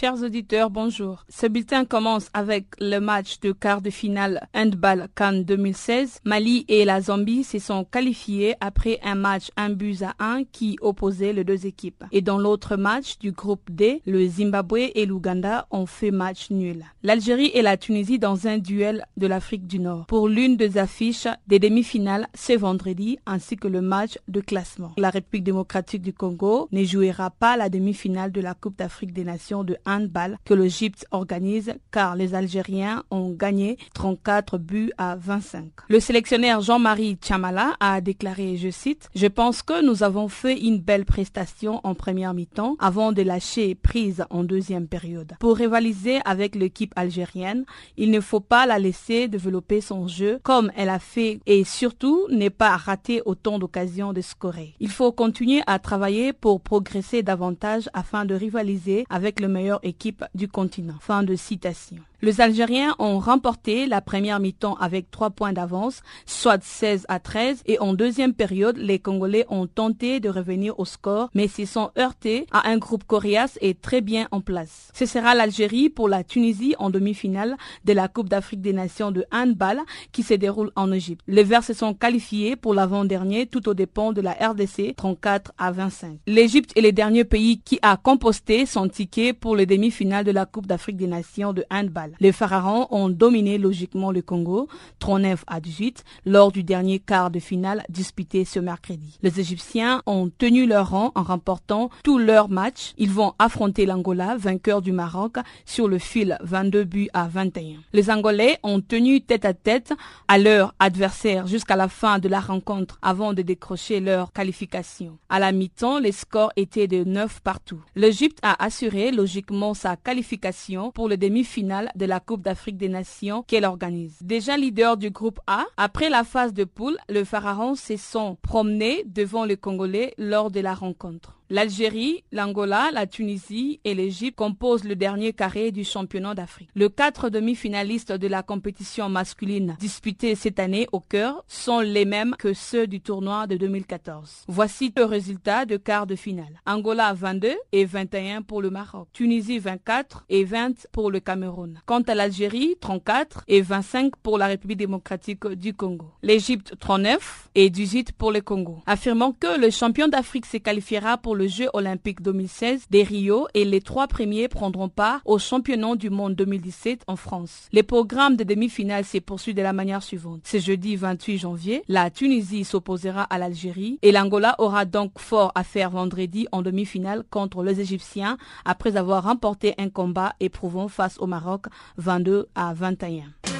Chers auditeurs, bonjour. Ce bulletin commence avec le match de quart de finale Handball Cannes 2016. Mali et la Zambie se sont qualifiés après un match 1 but à 1 qui opposait les deux équipes. Et dans l'autre match du groupe D, le Zimbabwe et l'Ouganda ont fait match nul. L'Algérie et la Tunisie dans un duel de l'Afrique du Nord pour l'une des affiches des demi-finales ce vendredi ainsi que le match de classement. La République démocratique du Congo ne jouera pas la demi-finale de la Coupe d'Afrique des Nations de handball que l'Égypte organise car les Algériens ont gagné 34 buts à 25. Le sélectionneur Jean-Marie Chamala a déclaré, je cite, Je pense que nous avons fait une belle prestation en première mi-temps avant de lâcher prise en deuxième période. Pour rivaliser avec l'équipe algérienne, il ne faut pas la laisser développer son jeu comme elle a fait et surtout ne pas rater autant d'occasions de scorer. Il faut continuer à travailler pour progresser davantage afin de rivaliser avec le meilleur équipe du continent. Fin de citation. Les Algériens ont remporté la première mi-temps avec trois points d'avance, soit 16 à 13, et en deuxième période, les Congolais ont tenté de revenir au score, mais s'y sont heurtés à un groupe coriace et très bien en place. Ce sera l'Algérie pour la Tunisie en demi-finale de la Coupe d'Afrique des Nations de handball qui se déroule en Égypte. Les Verts se sont qualifiés pour l'avant-dernier tout au dépens de la RDC 34 à 25. L'Égypte est le dernier pays qui a composté son ticket pour les demi-finales de la Coupe d'Afrique des Nations de handball. Les Pharaons ont dominé logiquement le Congo, 39 à 18, lors du dernier quart de finale disputé ce mercredi. Les Égyptiens ont tenu leur rang en remportant tous leurs matchs. Ils vont affronter l'Angola, vainqueur du Maroc, sur le fil 22 buts à 21. Les Angolais ont tenu tête à tête à leur adversaire jusqu'à la fin de la rencontre avant de décrocher leur qualification. À la mi-temps, les scores étaient de 9 partout. L'Égypte a assuré logiquement sa qualification pour le demi-finale de la Coupe d'Afrique des Nations qu'elle organise. Déjà leader du groupe A, après la phase de poule, le Pharaon se sont promenés devant les Congolais lors de la rencontre. L'Algérie, l'Angola, la Tunisie et l'Égypte composent le dernier carré du championnat d'Afrique. Les quatre demi-finalistes de la compétition masculine disputée cette année au cœur sont les mêmes que ceux du tournoi de 2014. Voici le résultat de quart de finale. Angola 22 et 21 pour le Maroc. Tunisie 24 et 20 pour le Cameroun. Quant à l'Algérie, 34 et 25 pour la République démocratique du Congo. L'Égypte 39 et 18 pour le Congo. Affirmant que le champion d'Afrique se qualifiera pour le Jeu olympique 2016 des Rio et les trois premiers prendront part au championnat du monde 2017 en France. Les programmes de demi-finale se poursuivent de la manière suivante. Ce jeudi 28 janvier, la Tunisie s'opposera à l'Algérie et l'Angola aura donc fort à faire vendredi en demi-finale contre les Égyptiens après avoir remporté un combat éprouvant face au Maroc 22 à 21.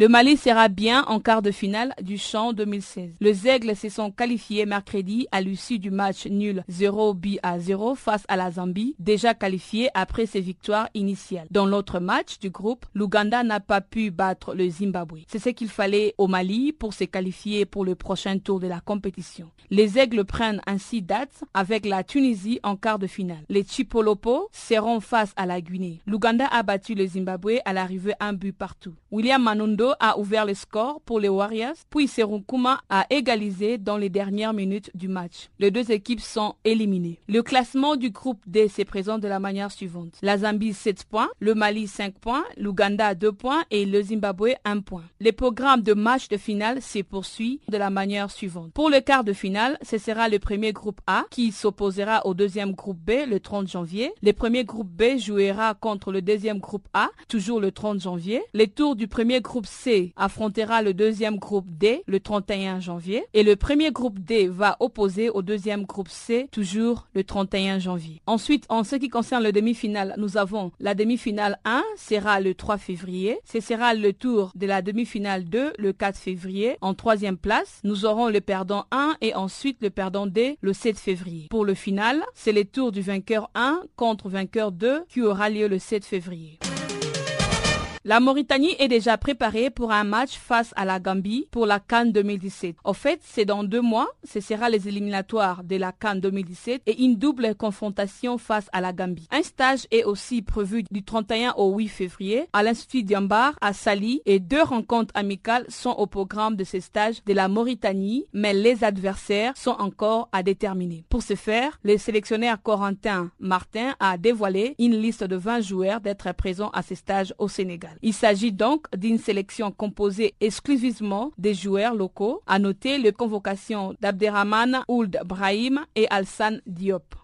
Le Mali sera bien en quart de finale du champ 2016. Les Aigles se sont qualifiés mercredi à l'issue du match nul 0 b à 0 face à la Zambie, déjà qualifiée après ses victoires initiales. Dans l'autre match du groupe, l'Ouganda n'a pas pu battre le Zimbabwe. C'est ce qu'il fallait au Mali pour se qualifier pour le prochain tour de la compétition. Les Aigles prennent ainsi date avec la Tunisie en quart de finale. Les Chipolopo seront face à la Guinée. L'Ouganda a battu le Zimbabwe à l'arrivée un but partout. William A ouvert le score pour les Warriors, puis Kuma a égalisé dans les dernières minutes du match. Les deux équipes sont éliminées. Le classement du groupe D se présente de la manière suivante. La Zambie 7 points, le Mali 5 points, l'Ouganda 2 points et le Zimbabwe 1 point. Le programme de match de finale se poursuit de la manière suivante. Pour le quart de finale, ce sera le premier groupe A qui s'opposera au deuxième groupe B le 30 janvier. Le premier groupe B jouera contre le deuxième groupe A, toujours le 30 janvier. Les tours du premier groupe C affrontera le deuxième groupe D le 31 janvier et le premier groupe D va opposer au deuxième groupe C toujours le 31 janvier. Ensuite, en ce qui concerne le demi-finale, nous avons la demi-finale 1 sera le 3 février. Ce sera le tour de la demi-finale 2 le 4 février. En troisième place, nous aurons le perdant 1 et ensuite le perdant D le 7 février. Pour le final, c'est le tour du vainqueur 1 contre vainqueur 2 qui aura lieu le 7 février. La Mauritanie est déjà préparée pour un match face à la Gambie pour la Cannes 2017. En fait, c'est dans deux mois, ce sera les éliminatoires de la Cannes 2017 et une double confrontation face à la Gambie. Un stage est aussi prévu du 31 au 8 février à l'Institut Diambar à Sali et deux rencontres amicales sont au programme de ces stages de la Mauritanie, mais les adversaires sont encore à déterminer. Pour ce faire, le sélectionneur Corentin Martin a dévoilé une liste de 20 joueurs d'être présents à ces stages au Sénégal. Il s'agit donc d'une sélection composée exclusivement des joueurs locaux. À noter les convocations d'Abderrahman Ould Brahim et Alsan Diop.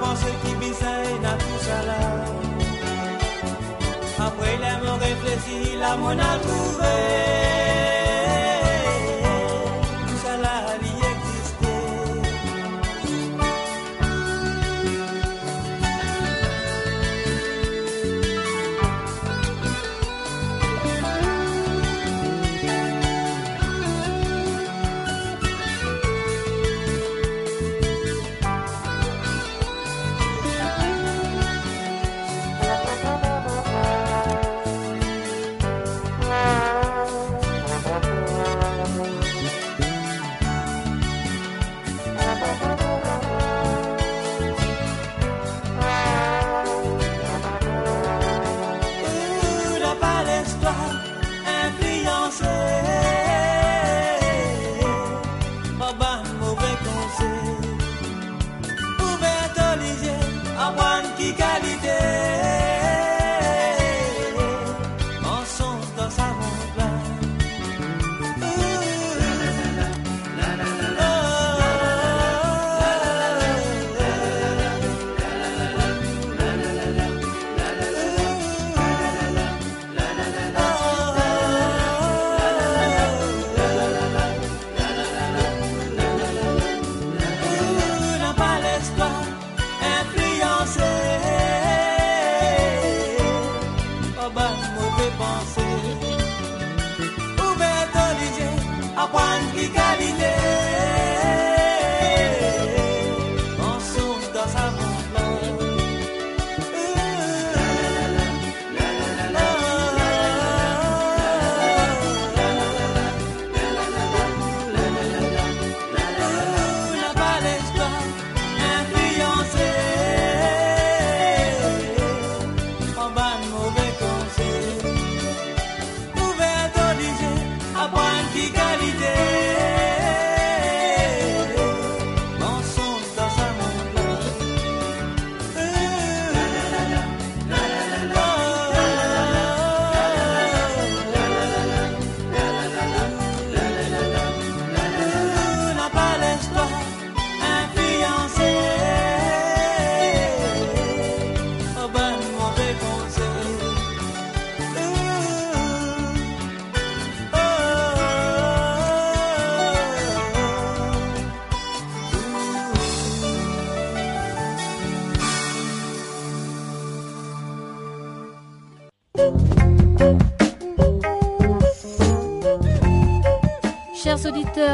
Pense qui et n'a tout ça là. Après, les mots réfléchis, la trouvé.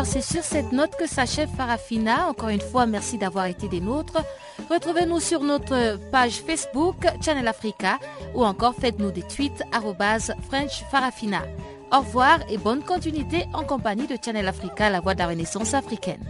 C'est sur cette note que s'achève Farafina. Encore une fois, merci d'avoir été des nôtres. Retrouvez-nous sur notre page Facebook Channel Africa ou encore faites-nous des tweets French Farafina. Au revoir et bonne continuité en compagnie de Channel Africa, la voix de la Renaissance africaine.